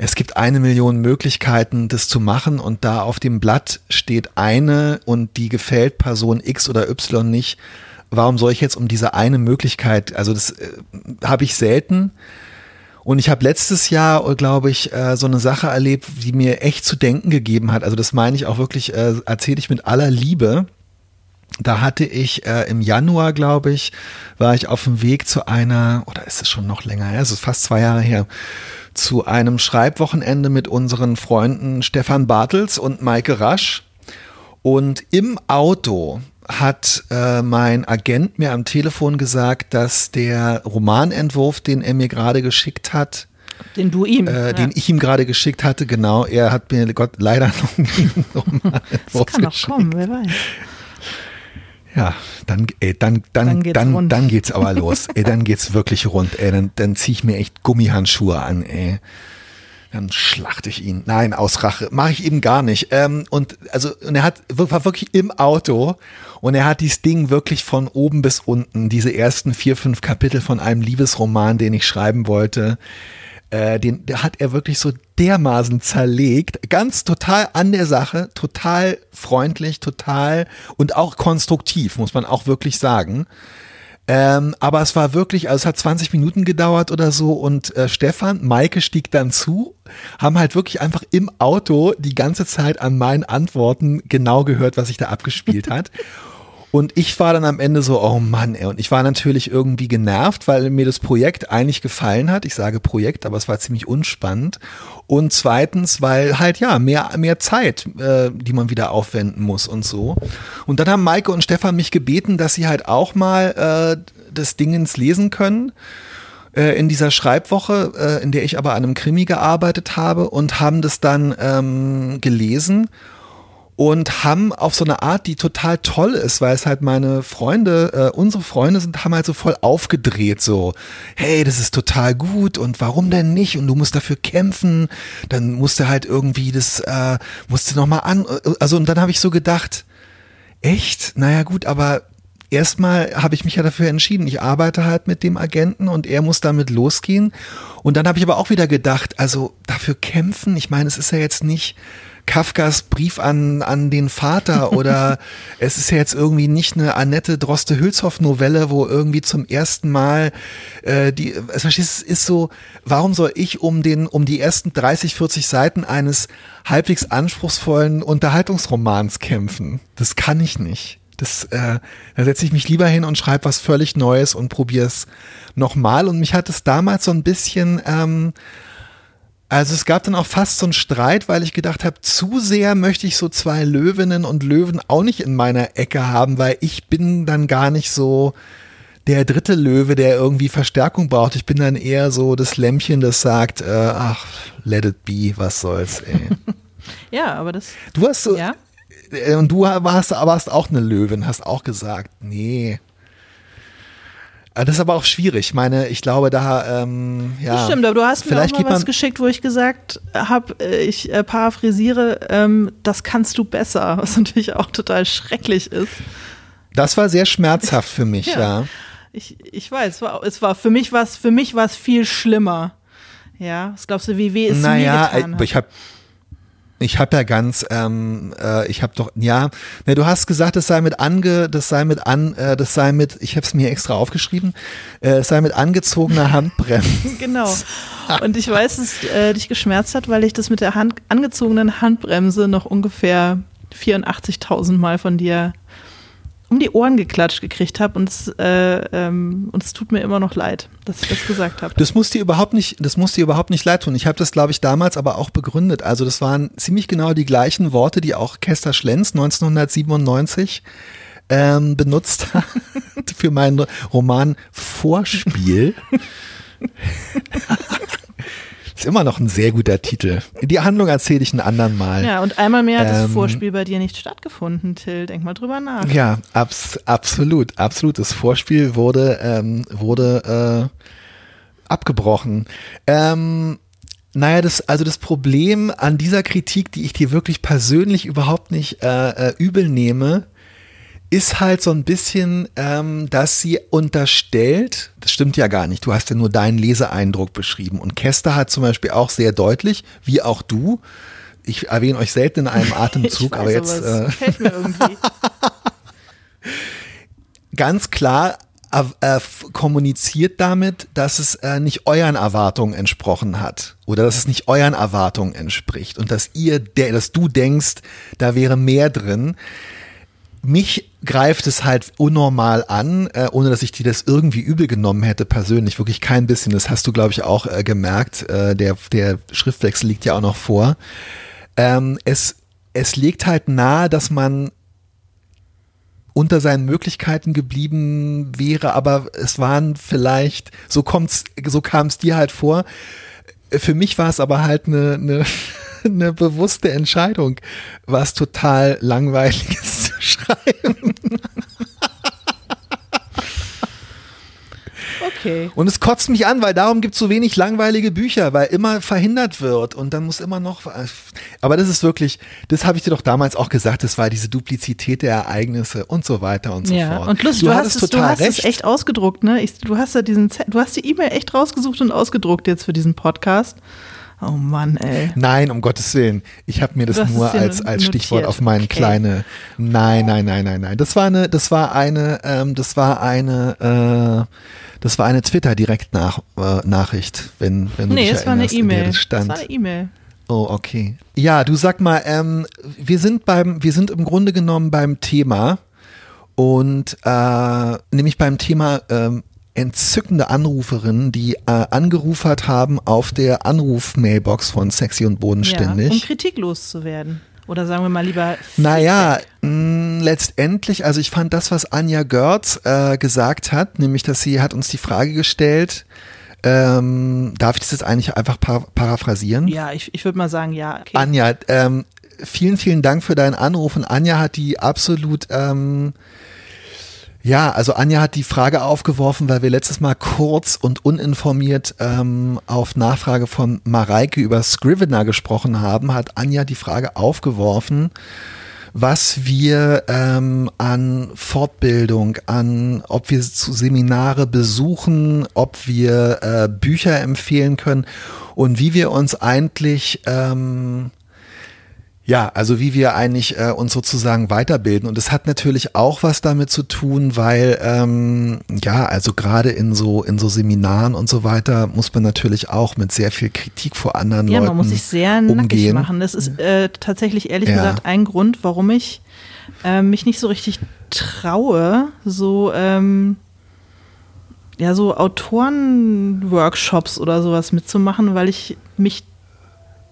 es gibt eine Million Möglichkeiten, das zu machen und da auf dem Blatt steht eine und die gefällt Person X oder Y nicht. Warum soll ich jetzt um diese eine Möglichkeit, also das äh, habe ich selten. Und ich habe letztes Jahr, glaube ich, äh, so eine Sache erlebt, die mir echt zu denken gegeben hat. Also das meine ich auch wirklich, äh, erzähle ich mit aller Liebe. Da hatte ich äh, im Januar, glaube ich, war ich auf dem Weg zu einer, oder ist es schon noch länger her, es ist fast zwei Jahre her, zu einem Schreibwochenende mit unseren Freunden Stefan Bartels und Maike Rasch. Und im Auto hat äh, mein Agent mir am Telefon gesagt, dass der Romanentwurf, den er mir gerade geschickt hat, den du ihm, äh, ja. den ich ihm gerade geschickt hatte, genau, er hat mir Gott leider noch nie einen Romanentwurf Das kann noch kommen, wer weiß. Ja, dann, ey, dann, dann, dann, geht's, dann, dann geht's aber los. ey, dann geht's wirklich rund. Ey, dann, dann zieh ich mir echt Gummihandschuhe an. Ey dann schlachte ich ihn. Nein, aus Rache. Mache ich eben gar nicht. Ähm, und also, und er hat, war wirklich im Auto und er hat dieses Ding wirklich von oben bis unten, diese ersten vier, fünf Kapitel von einem Liebesroman, den ich schreiben wollte, äh, den hat er wirklich so dermaßen zerlegt, ganz total an der Sache, total freundlich, total und auch konstruktiv, muss man auch wirklich sagen. Ähm, aber es war wirklich, also es hat 20 Minuten gedauert oder so und äh, Stefan, Maike stieg dann zu, haben halt wirklich einfach im Auto die ganze Zeit an meinen Antworten genau gehört, was sich da abgespielt hat. Und ich war dann am Ende so, oh Mann, ey. Und ich war natürlich irgendwie genervt, weil mir das Projekt eigentlich gefallen hat. Ich sage Projekt, aber es war ziemlich unspannend. Und zweitens, weil halt ja, mehr, mehr Zeit, äh, die man wieder aufwenden muss und so. Und dann haben Maike und Stefan mich gebeten, dass sie halt auch mal äh, das Dingens lesen können äh, in dieser Schreibwoche, äh, in der ich aber an einem Krimi gearbeitet habe und haben das dann ähm, gelesen und haben auf so eine Art, die total toll ist, weil es halt meine Freunde, äh, unsere Freunde sind, haben halt so voll aufgedreht, so, hey, das ist total gut und warum denn nicht? Und du musst dafür kämpfen, dann musst du halt irgendwie das, äh, musst du nochmal an, also und dann habe ich so gedacht, echt, naja gut, aber erstmal habe ich mich ja dafür entschieden, ich arbeite halt mit dem Agenten und er muss damit losgehen und dann habe ich aber auch wieder gedacht, also dafür kämpfen, ich meine, es ist ja jetzt nicht Kafkas Brief an, an den Vater oder es ist ja jetzt irgendwie nicht eine Annette Droste-Hülshoff-Novelle, wo irgendwie zum ersten Mal äh, die, es ist so, warum soll ich um den, um die ersten 30, 40 Seiten eines halbwegs anspruchsvollen Unterhaltungsromans kämpfen? Das kann ich nicht. Das, äh, da setze ich mich lieber hin und schreibe was völlig Neues und probiere es nochmal. Und mich hat es damals so ein bisschen, ähm, also es gab dann auch fast so einen Streit, weil ich gedacht habe, zu sehr möchte ich so zwei Löwinnen und Löwen auch nicht in meiner Ecke haben, weil ich bin dann gar nicht so der dritte Löwe, der irgendwie Verstärkung braucht. Ich bin dann eher so das Lämmchen, das sagt, äh, ach, let it be, was soll's, ey. ja, aber das. Du hast so, ja? Äh, und du warst, warst auch eine Löwin, hast auch gesagt, nee. Äh, das ist aber auch schwierig. Ich meine, ich glaube, da, ähm, ja. Das stimmt, aber du hast mir vielleicht auch mal was geschickt, wo ich gesagt habe, äh, ich äh, paraphrasiere, ähm, das kannst du besser, was natürlich auch total schrecklich ist. Das war sehr schmerzhaft für mich, ja. ja. Ich, ich weiß, es war, es war für mich was, für mich war es viel schlimmer. Ja, was glaubst du, wie weh es naja, mir getan hat? ich habe ich habe ja ganz, ähm, äh, ich habe doch, ja, ne, du hast gesagt, es sei mit ange, das sei mit an, äh, das sei mit, ich habe es mir extra aufgeschrieben, äh, es sei mit angezogener Handbremse. genau. Und ich weiß, dass es äh, dich geschmerzt hat, weil ich das mit der Hand, angezogenen Handbremse noch ungefähr 84.000 Mal von dir um die Ohren geklatscht gekriegt habe und es äh, ähm, und es tut mir immer noch leid, dass ich das gesagt habe. Das muss dir überhaupt nicht, das muss dir überhaupt nicht leid tun. Ich habe das, glaube ich, damals aber auch begründet. Also das waren ziemlich genau die gleichen Worte, die auch Kester Schlenz 1997 ähm, benutzt hat für meinen Roman Vorspiel. Ist immer noch ein sehr guter Titel. Die Handlung erzähle ich ein anderen Mal. Ja, und einmal mehr hat ähm, das Vorspiel bei dir nicht stattgefunden, Till. Denk mal drüber nach. Ja, abs absolut, absolut. Das Vorspiel wurde, ähm, wurde äh, abgebrochen. Ähm, naja, das, also das Problem an dieser Kritik, die ich dir wirklich persönlich überhaupt nicht äh, äh, übel nehme, ist halt so ein bisschen, ähm, dass sie unterstellt, das stimmt ja gar nicht, du hast ja nur deinen Leseeindruck beschrieben. Und Kester hat zum Beispiel auch sehr deutlich, wie auch du, ich erwähne euch selten in einem Atemzug, aber jetzt äh, ganz klar äh, kommuniziert damit, dass es äh, nicht euren Erwartungen entsprochen hat oder dass es nicht euren Erwartungen entspricht und dass ihr, dass du denkst, da wäre mehr drin mich greift es halt unnormal an, äh, ohne dass ich dir das irgendwie übel genommen hätte, persönlich. Wirklich kein bisschen. Das hast du, glaube ich, auch äh, gemerkt. Äh, der, der Schriftwechsel liegt ja auch noch vor. Ähm, es, es legt halt nahe, dass man unter seinen Möglichkeiten geblieben wäre, aber es waren vielleicht, so kommt's, so kam es dir halt vor. Für mich war es aber halt eine, eine eine bewusste Entscheidung, was total langweiliges zu schreiben. Okay. Und es kotzt mich an, weil darum gibt es so wenig langweilige Bücher, weil immer verhindert wird und dann muss immer noch. Aber das ist wirklich, das habe ich dir doch damals auch gesagt, das war diese Duplizität der Ereignisse und so weiter und so ja. fort. Und lustig, du, du hast, es, total du hast recht. es echt ausgedruckt, ne? Ich, du hast ja diesen, du hast die E-Mail echt rausgesucht und ausgedruckt jetzt für diesen Podcast. Oh Mann, ey. Nein, um Gottes Willen. Ich habe mir das nur als, als Stichwort auf meine okay. kleine. Nein, nein, nein, nein, nein. Das war eine, das war eine, ähm, das war eine, äh, das war eine Twitter-Direkt-Nachricht, äh, wenn, wenn du nee, dich es war eine E-Mail. Das, das war eine E-Mail. Oh, okay. Ja, du sag mal, ähm, wir sind beim, wir sind im Grunde genommen beim Thema und äh, nämlich beim Thema ähm, entzückende Anruferinnen, die äh, angerufen haben auf der Anruf-Mailbox von Sexy und Bodenständig. Ja, um kritiklos zu werden. Oder sagen wir mal lieber. Naja, mh, letztendlich, also ich fand das, was Anja Görz äh, gesagt hat, nämlich, dass sie hat uns die Frage gestellt, ähm, darf ich das jetzt eigentlich einfach par paraphrasieren? Ja, ich, ich würde mal sagen, ja. Okay. Anja, ähm, vielen, vielen Dank für deinen Anruf und Anja hat die absolut ähm, ja, also Anja hat die Frage aufgeworfen, weil wir letztes Mal kurz und uninformiert ähm, auf Nachfrage von Mareike über Scrivener gesprochen haben, hat Anja die Frage aufgeworfen, was wir ähm, an Fortbildung, an ob wir zu Seminare besuchen, ob wir äh, Bücher empfehlen können und wie wir uns eigentlich ähm, ja, also wie wir eigentlich äh, uns sozusagen weiterbilden. Und es hat natürlich auch was damit zu tun, weil ähm, ja, also gerade in so in so Seminaren und so weiter muss man natürlich auch mit sehr viel Kritik vor anderen ja, Leuten Ja, man muss sich sehr umgehen. nackig machen. Das ist äh, tatsächlich ehrlich ja. gesagt ein Grund, warum ich äh, mich nicht so richtig traue, so ähm, ja so Autorenworkshops oder sowas mitzumachen, weil ich mich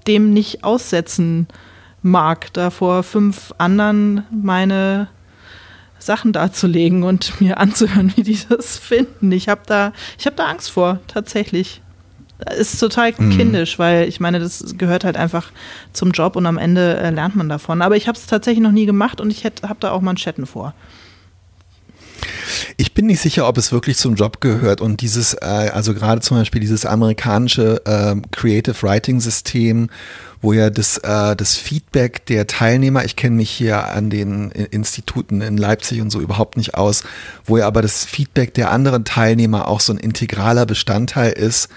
dem nicht aussetzen mag, da vor fünf anderen meine Sachen darzulegen und mir anzuhören, wie die das finden. Ich habe da, ich habe da Angst vor, tatsächlich. Ist total mhm. kindisch, weil ich meine, das gehört halt einfach zum Job und am Ende äh, lernt man davon. Aber ich habe es tatsächlich noch nie gemacht und ich habe da auch mal einen Chatten vor. Ich bin nicht sicher, ob es wirklich zum Job gehört und dieses, äh, also gerade zum Beispiel dieses amerikanische äh, Creative Writing System, wo ja das, äh, das Feedback der Teilnehmer, ich kenne mich hier an den Instituten in Leipzig und so überhaupt nicht aus, wo ja aber das Feedback der anderen Teilnehmer auch so ein integraler Bestandteil ist.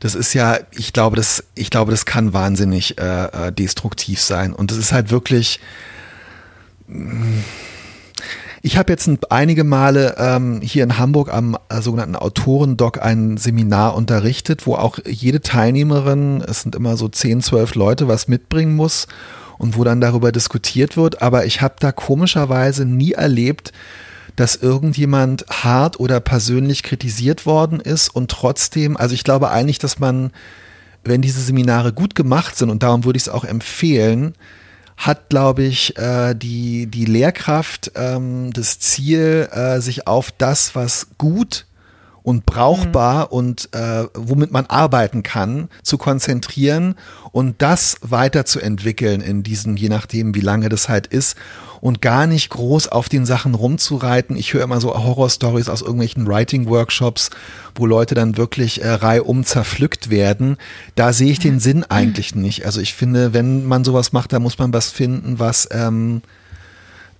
Das ist ja, ich glaube, das, ich glaube, das kann wahnsinnig äh, äh destruktiv sein. Und das ist halt wirklich. Mh, mm, ich habe jetzt einige Male ähm, hier in Hamburg am äh, sogenannten Autorendoc ein Seminar unterrichtet, wo auch jede Teilnehmerin, es sind immer so 10, 12 Leute, was mitbringen muss und wo dann darüber diskutiert wird. Aber ich habe da komischerweise nie erlebt, dass irgendjemand hart oder persönlich kritisiert worden ist und trotzdem, also ich glaube eigentlich, dass man, wenn diese Seminare gut gemacht sind und darum würde ich es auch empfehlen, hat, glaube ich, äh, die, die Lehrkraft ähm, das Ziel, äh, sich auf das, was gut und brauchbar mhm. und äh, womit man arbeiten kann, zu konzentrieren und das weiterzuentwickeln in diesem, je nachdem, wie lange das halt ist und gar nicht groß auf den Sachen rumzureiten. Ich höre immer so Horror-Stories aus irgendwelchen Writing-Workshops, wo Leute dann wirklich äh, reihum zerpflückt werden. Da sehe ich den Sinn eigentlich nicht. Also ich finde, wenn man sowas macht, da muss man was finden, was ähm,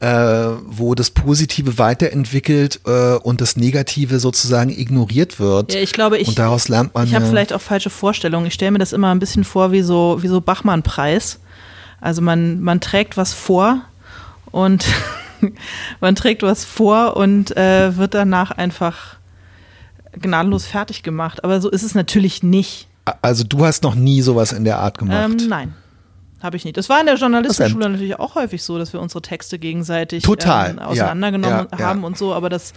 äh, wo das Positive weiterentwickelt äh, und das Negative sozusagen ignoriert wird. Ja, ich glaube, ich, und daraus lernt man. Ich habe vielleicht auch falsche Vorstellungen. Ich stelle mir das immer ein bisschen vor wie so, wie so Bachmann-Preis. Also man, man trägt was vor und man trägt was vor und äh, wird danach einfach gnadenlos fertig gemacht. Aber so ist es natürlich nicht. Also du hast noch nie sowas in der Art gemacht? Ähm, nein. Habe ich nicht. Das war in der Journalistenschule natürlich auch häufig so, dass wir unsere Texte gegenseitig Total. Ähm, auseinandergenommen ja, ja, haben ja. und so. Aber das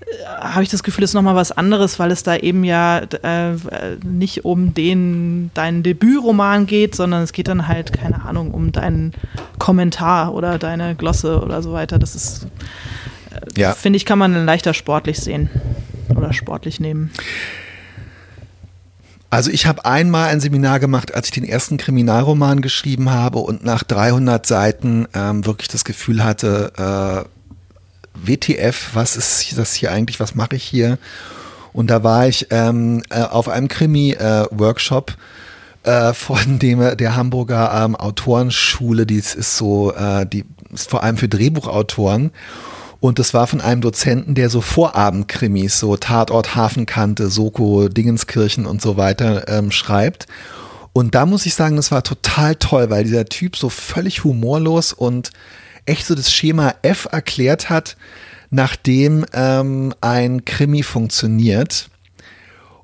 äh, habe ich das Gefühl, ist nochmal was anderes, weil es da eben ja äh, nicht um den deinen Debütroman geht, sondern es geht dann halt, keine Ahnung, um deinen Kommentar oder deine Glosse oder so weiter. Das ist, äh, finde ich, kann man leichter sportlich sehen oder sportlich nehmen. Also ich habe einmal ein Seminar gemacht, als ich den ersten Kriminalroman geschrieben habe und nach 300 Seiten ähm, wirklich das Gefühl hatte, äh, WTF, was ist das hier eigentlich, was mache ich hier? Und da war ich ähm, äh, auf einem Krimi-Workshop äh, von dem der Hamburger ähm, Autorenschule, die ist so, äh, die ist vor allem für Drehbuchautoren. Und das war von einem Dozenten, der so Vorabendkrimis, so Tatort Hafenkante, Soko, Dingenskirchen und so weiter ähm, schreibt. Und da muss ich sagen, das war total toll, weil dieser Typ so völlig humorlos und echt so das Schema F erklärt hat, nachdem ähm, ein Krimi funktioniert.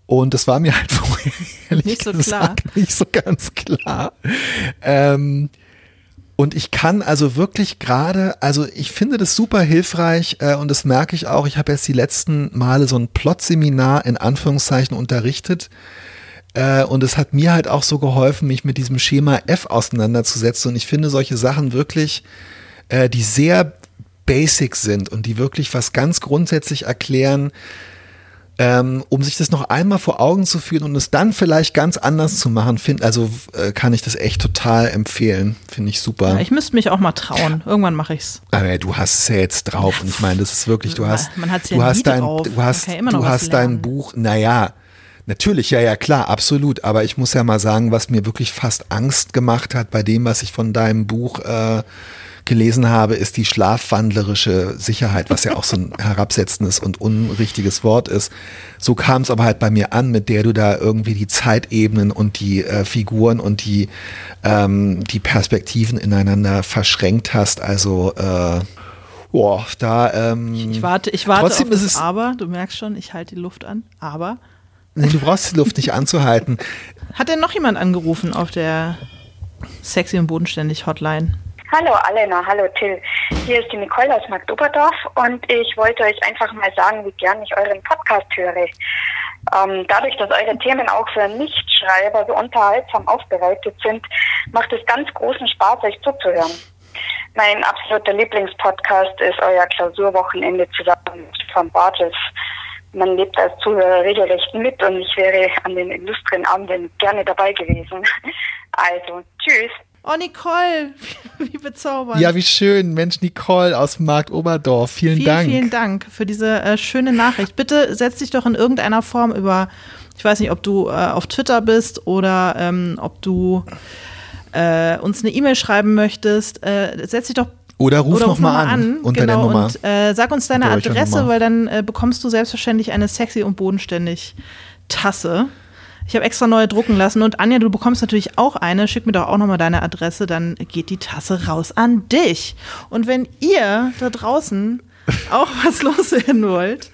Und das war mir halt vorher ehrlich nicht so gesagt klar. nicht so ganz klar. Ähm, und ich kann also wirklich gerade, also ich finde das super hilfreich äh, und das merke ich auch. Ich habe jetzt die letzten Male so ein Plot-Seminar in Anführungszeichen unterrichtet. Äh, und es hat mir halt auch so geholfen, mich mit diesem Schema F auseinanderzusetzen. Und ich finde solche Sachen wirklich, äh, die sehr basic sind und die wirklich was ganz grundsätzlich erklären, ähm, um sich das noch einmal vor Augen zu führen und es dann vielleicht ganz anders zu machen, find, also äh, kann ich das echt total empfehlen. Finde ich super. Ja, ich müsste mich auch mal trauen. Irgendwann mache ich's. Aber du hast es ja jetzt drauf und ich meine, das ist wirklich, du hast, Man hat's ja du hast dein, drauf. du hast, du hast dein Buch, naja, Natürlich, ja, ja, klar, absolut. Aber ich muss ja mal sagen, was mir wirklich fast Angst gemacht hat bei dem, was ich von deinem Buch äh, gelesen habe, ist die schlafwandlerische Sicherheit, was ja auch so ein herabsetzendes und unrichtiges Wort ist. So kam es aber halt bei mir an, mit der du da irgendwie die Zeitebenen und die äh, Figuren und die, ähm, die Perspektiven ineinander verschränkt hast. Also äh, Boah, da. Ähm, ich, ich warte, ich warte trotzdem auf das Aber. Du merkst schon, ich halte die Luft an. Aber. Nee, du brauchst die Luft nicht anzuhalten. Hat denn noch jemand angerufen auf der sexy und bodenständig Hotline? Hallo Alena, hallo Till. Hier ist die Nicole aus Magdoberdorf und ich wollte euch einfach mal sagen, wie gern ich euren Podcast höre. Ähm, dadurch, dass eure Themen auch für Nichtschreiber so unterhaltsam aufbereitet sind, macht es ganz großen Spaß, euch zuzuhören. Mein absoluter Lieblingspodcast ist euer Klausurwochenende zusammen von Bartels. Man lebt als Zuhörer regelrecht mit und ich wäre an den illustren Abenden gerne dabei gewesen. Also, tschüss. Oh, Nicole, wie bezaubernd. Ja, wie schön. Mensch, Nicole aus Markt Oberdorf. Vielen, vielen Dank. Vielen Dank für diese äh, schöne Nachricht. Bitte setz dich doch in irgendeiner Form über, ich weiß nicht, ob du äh, auf Twitter bist oder ähm, ob du äh, uns eine E-Mail schreiben möchtest. Äh, setz dich doch oder ruf Oder nochmal an, an, unter genau, der Nummer. Und äh, sag uns deine Adresse, weil dann äh, bekommst du selbstverständlich eine sexy und bodenständig Tasse. Ich habe extra neue drucken lassen und Anja, du bekommst natürlich auch eine. Schick mir doch auch nochmal deine Adresse, dann geht die Tasse raus an dich. Und wenn ihr da draußen auch was loswerden wollt,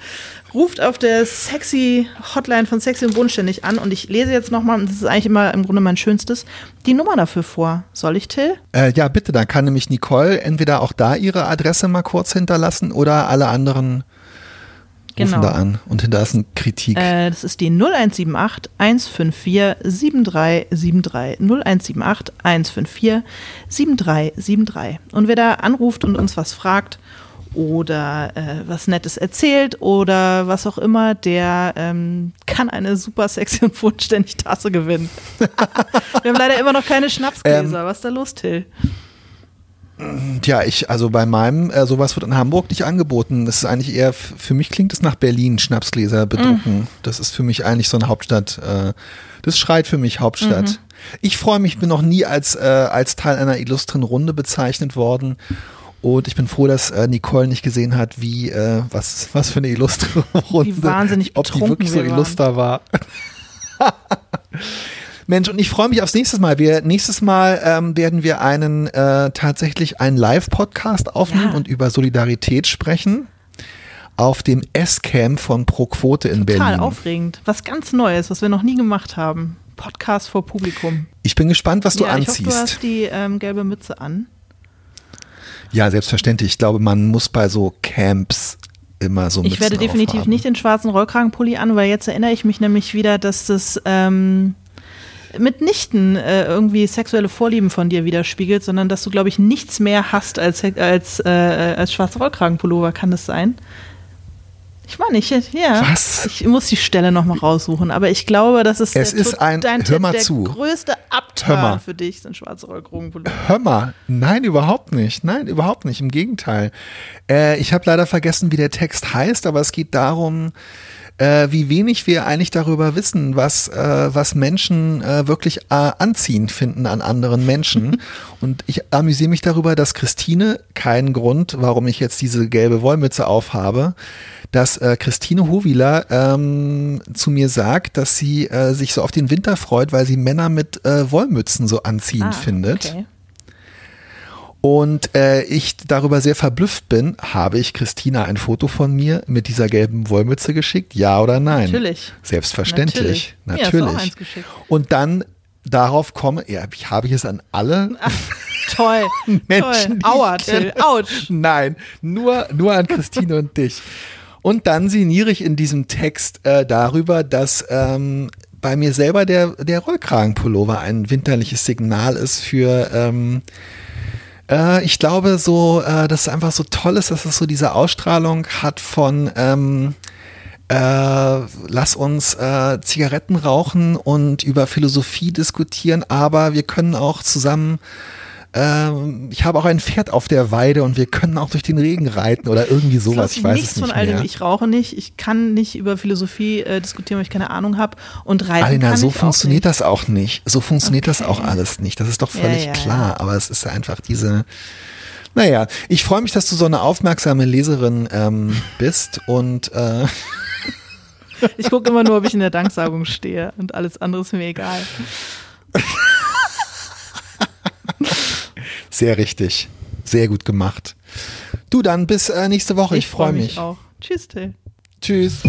ruft auf der sexy Hotline von Sexy und Bodenständig an und ich lese jetzt nochmal, das ist eigentlich immer im Grunde mein schönstes, die Nummer dafür vor. Soll ich, Till? Äh, ja, bitte, dann kann nämlich Nicole entweder auch da ihre Adresse mal kurz hinterlassen oder alle anderen rufen genau. da an und hinterlassen Kritik. Äh, das ist die 0178 154 7373. 0178 154 7373. Und wer da anruft und uns was fragt, oder äh, was Nettes erzählt oder was auch immer, der ähm, kann eine super sexy und vollständig Tasse gewinnen. Wir haben leider immer noch keine Schnapsgläser. Ähm, was ist da los, Till? Tja, ich, also bei meinem, äh, sowas wird in Hamburg nicht angeboten. Das ist eigentlich eher, für mich klingt es nach Berlin, Schnapsgläser bedrucken. Mm. Das ist für mich eigentlich so eine Hauptstadt. Äh, das schreit für mich Hauptstadt. Mhm. Ich freue mich, bin noch nie als, äh, als Teil einer illustren Runde bezeichnet worden. Und ich bin froh, dass äh, Nicole nicht gesehen hat, wie, äh, was, was für eine illustre Runde. Wie wahnsinnig Ob die wirklich so illuster war. Mensch, und ich freue mich aufs nächste Mal. Wir, nächstes Mal ähm, werden wir einen äh, tatsächlich einen Live-Podcast aufnehmen ja. und über Solidarität sprechen. Auf dem S-Camp von Pro Quote in Total Berlin. Total aufregend. Was ganz Neues, was wir noch nie gemacht haben. Podcast vor Publikum. Ich bin gespannt, was du ja, anziehst. Ich hoffe, du hast die ähm, gelbe Mütze an. Ja, selbstverständlich. Ich glaube, man muss bei so Camps immer so Ich werde definitiv aufhaben. nicht den schwarzen Rollkragenpulli an, weil jetzt erinnere ich mich nämlich wieder, dass das ähm, mitnichten äh, irgendwie sexuelle Vorlieben von dir widerspiegelt, sondern dass du, glaube ich, nichts mehr hast als, als, äh, als schwarzer Rollkragenpullover. Kann das sein? Ich meine, ich, ja. Was? Ich muss die Stelle nochmal raussuchen, aber ich glaube, das ist, es der, ist ein, dein hör mal der zu. größte Abturn für dich, sind schwarze Rollkragenpullover. Hör mal, nein, überhaupt nicht. Nein, überhaupt nicht. Im Gegenteil. Äh, ich habe leider vergessen, wie der Text heißt, aber es geht darum, äh, wie wenig wir eigentlich darüber wissen, was, äh, was Menschen äh, wirklich äh, anziehend finden an anderen Menschen. Und ich amüsiere mich darüber, dass Christine, keinen Grund, warum ich jetzt diese gelbe Wollmütze aufhabe, dass äh, Christine Hovila ähm, zu mir sagt, dass sie äh, sich so auf den Winter freut, weil sie Männer mit äh, Wollmützen so anziehend ah, findet. Okay. Und äh, ich darüber sehr verblüfft bin, habe ich Christina ein Foto von mir mit dieser gelben Wollmütze geschickt? Ja oder nein? Natürlich. Selbstverständlich. Natürlich. Natürlich. Ja, Und dann darauf komme, ja, ich habe ich es an alle Ach, toll, Menschen. Toll. Aua, Till, ouch. Nein, nur, nur an Christine und dich. Und dann sinniere ich in diesem Text äh, darüber, dass ähm, bei mir selber der, der Rollkragenpullover ein winterliches Signal ist für ähm, äh, ich glaube so, äh, dass es einfach so toll ist, dass es so diese Ausstrahlung hat von ähm, äh, lass uns äh, Zigaretten rauchen und über Philosophie diskutieren, aber wir können auch zusammen ähm, ich habe auch ein Pferd auf der Weide und wir können auch durch den Regen reiten oder irgendwie sowas. Ich weiß nichts es nicht von all dem. Ich rauche nicht, ich kann nicht über Philosophie äh, diskutieren, weil ich keine Ahnung habe und reiten Alina, kann so ich funktioniert auch das auch nicht. So funktioniert okay. das auch alles nicht. Das ist doch völlig ja, ja, klar. ja. Aber es ist einfach diese. Naja, ich freue mich, dass du so eine aufmerksame Leserin ähm, bist und äh, ich gucke immer nur, ob ich in der Danksagung stehe und alles andere ist mir egal. Sehr richtig. Sehr gut gemacht. Du dann bis äh, nächste Woche. Ich, ich freue freu mich. mich auch. Tschüss, Till. Tschüss.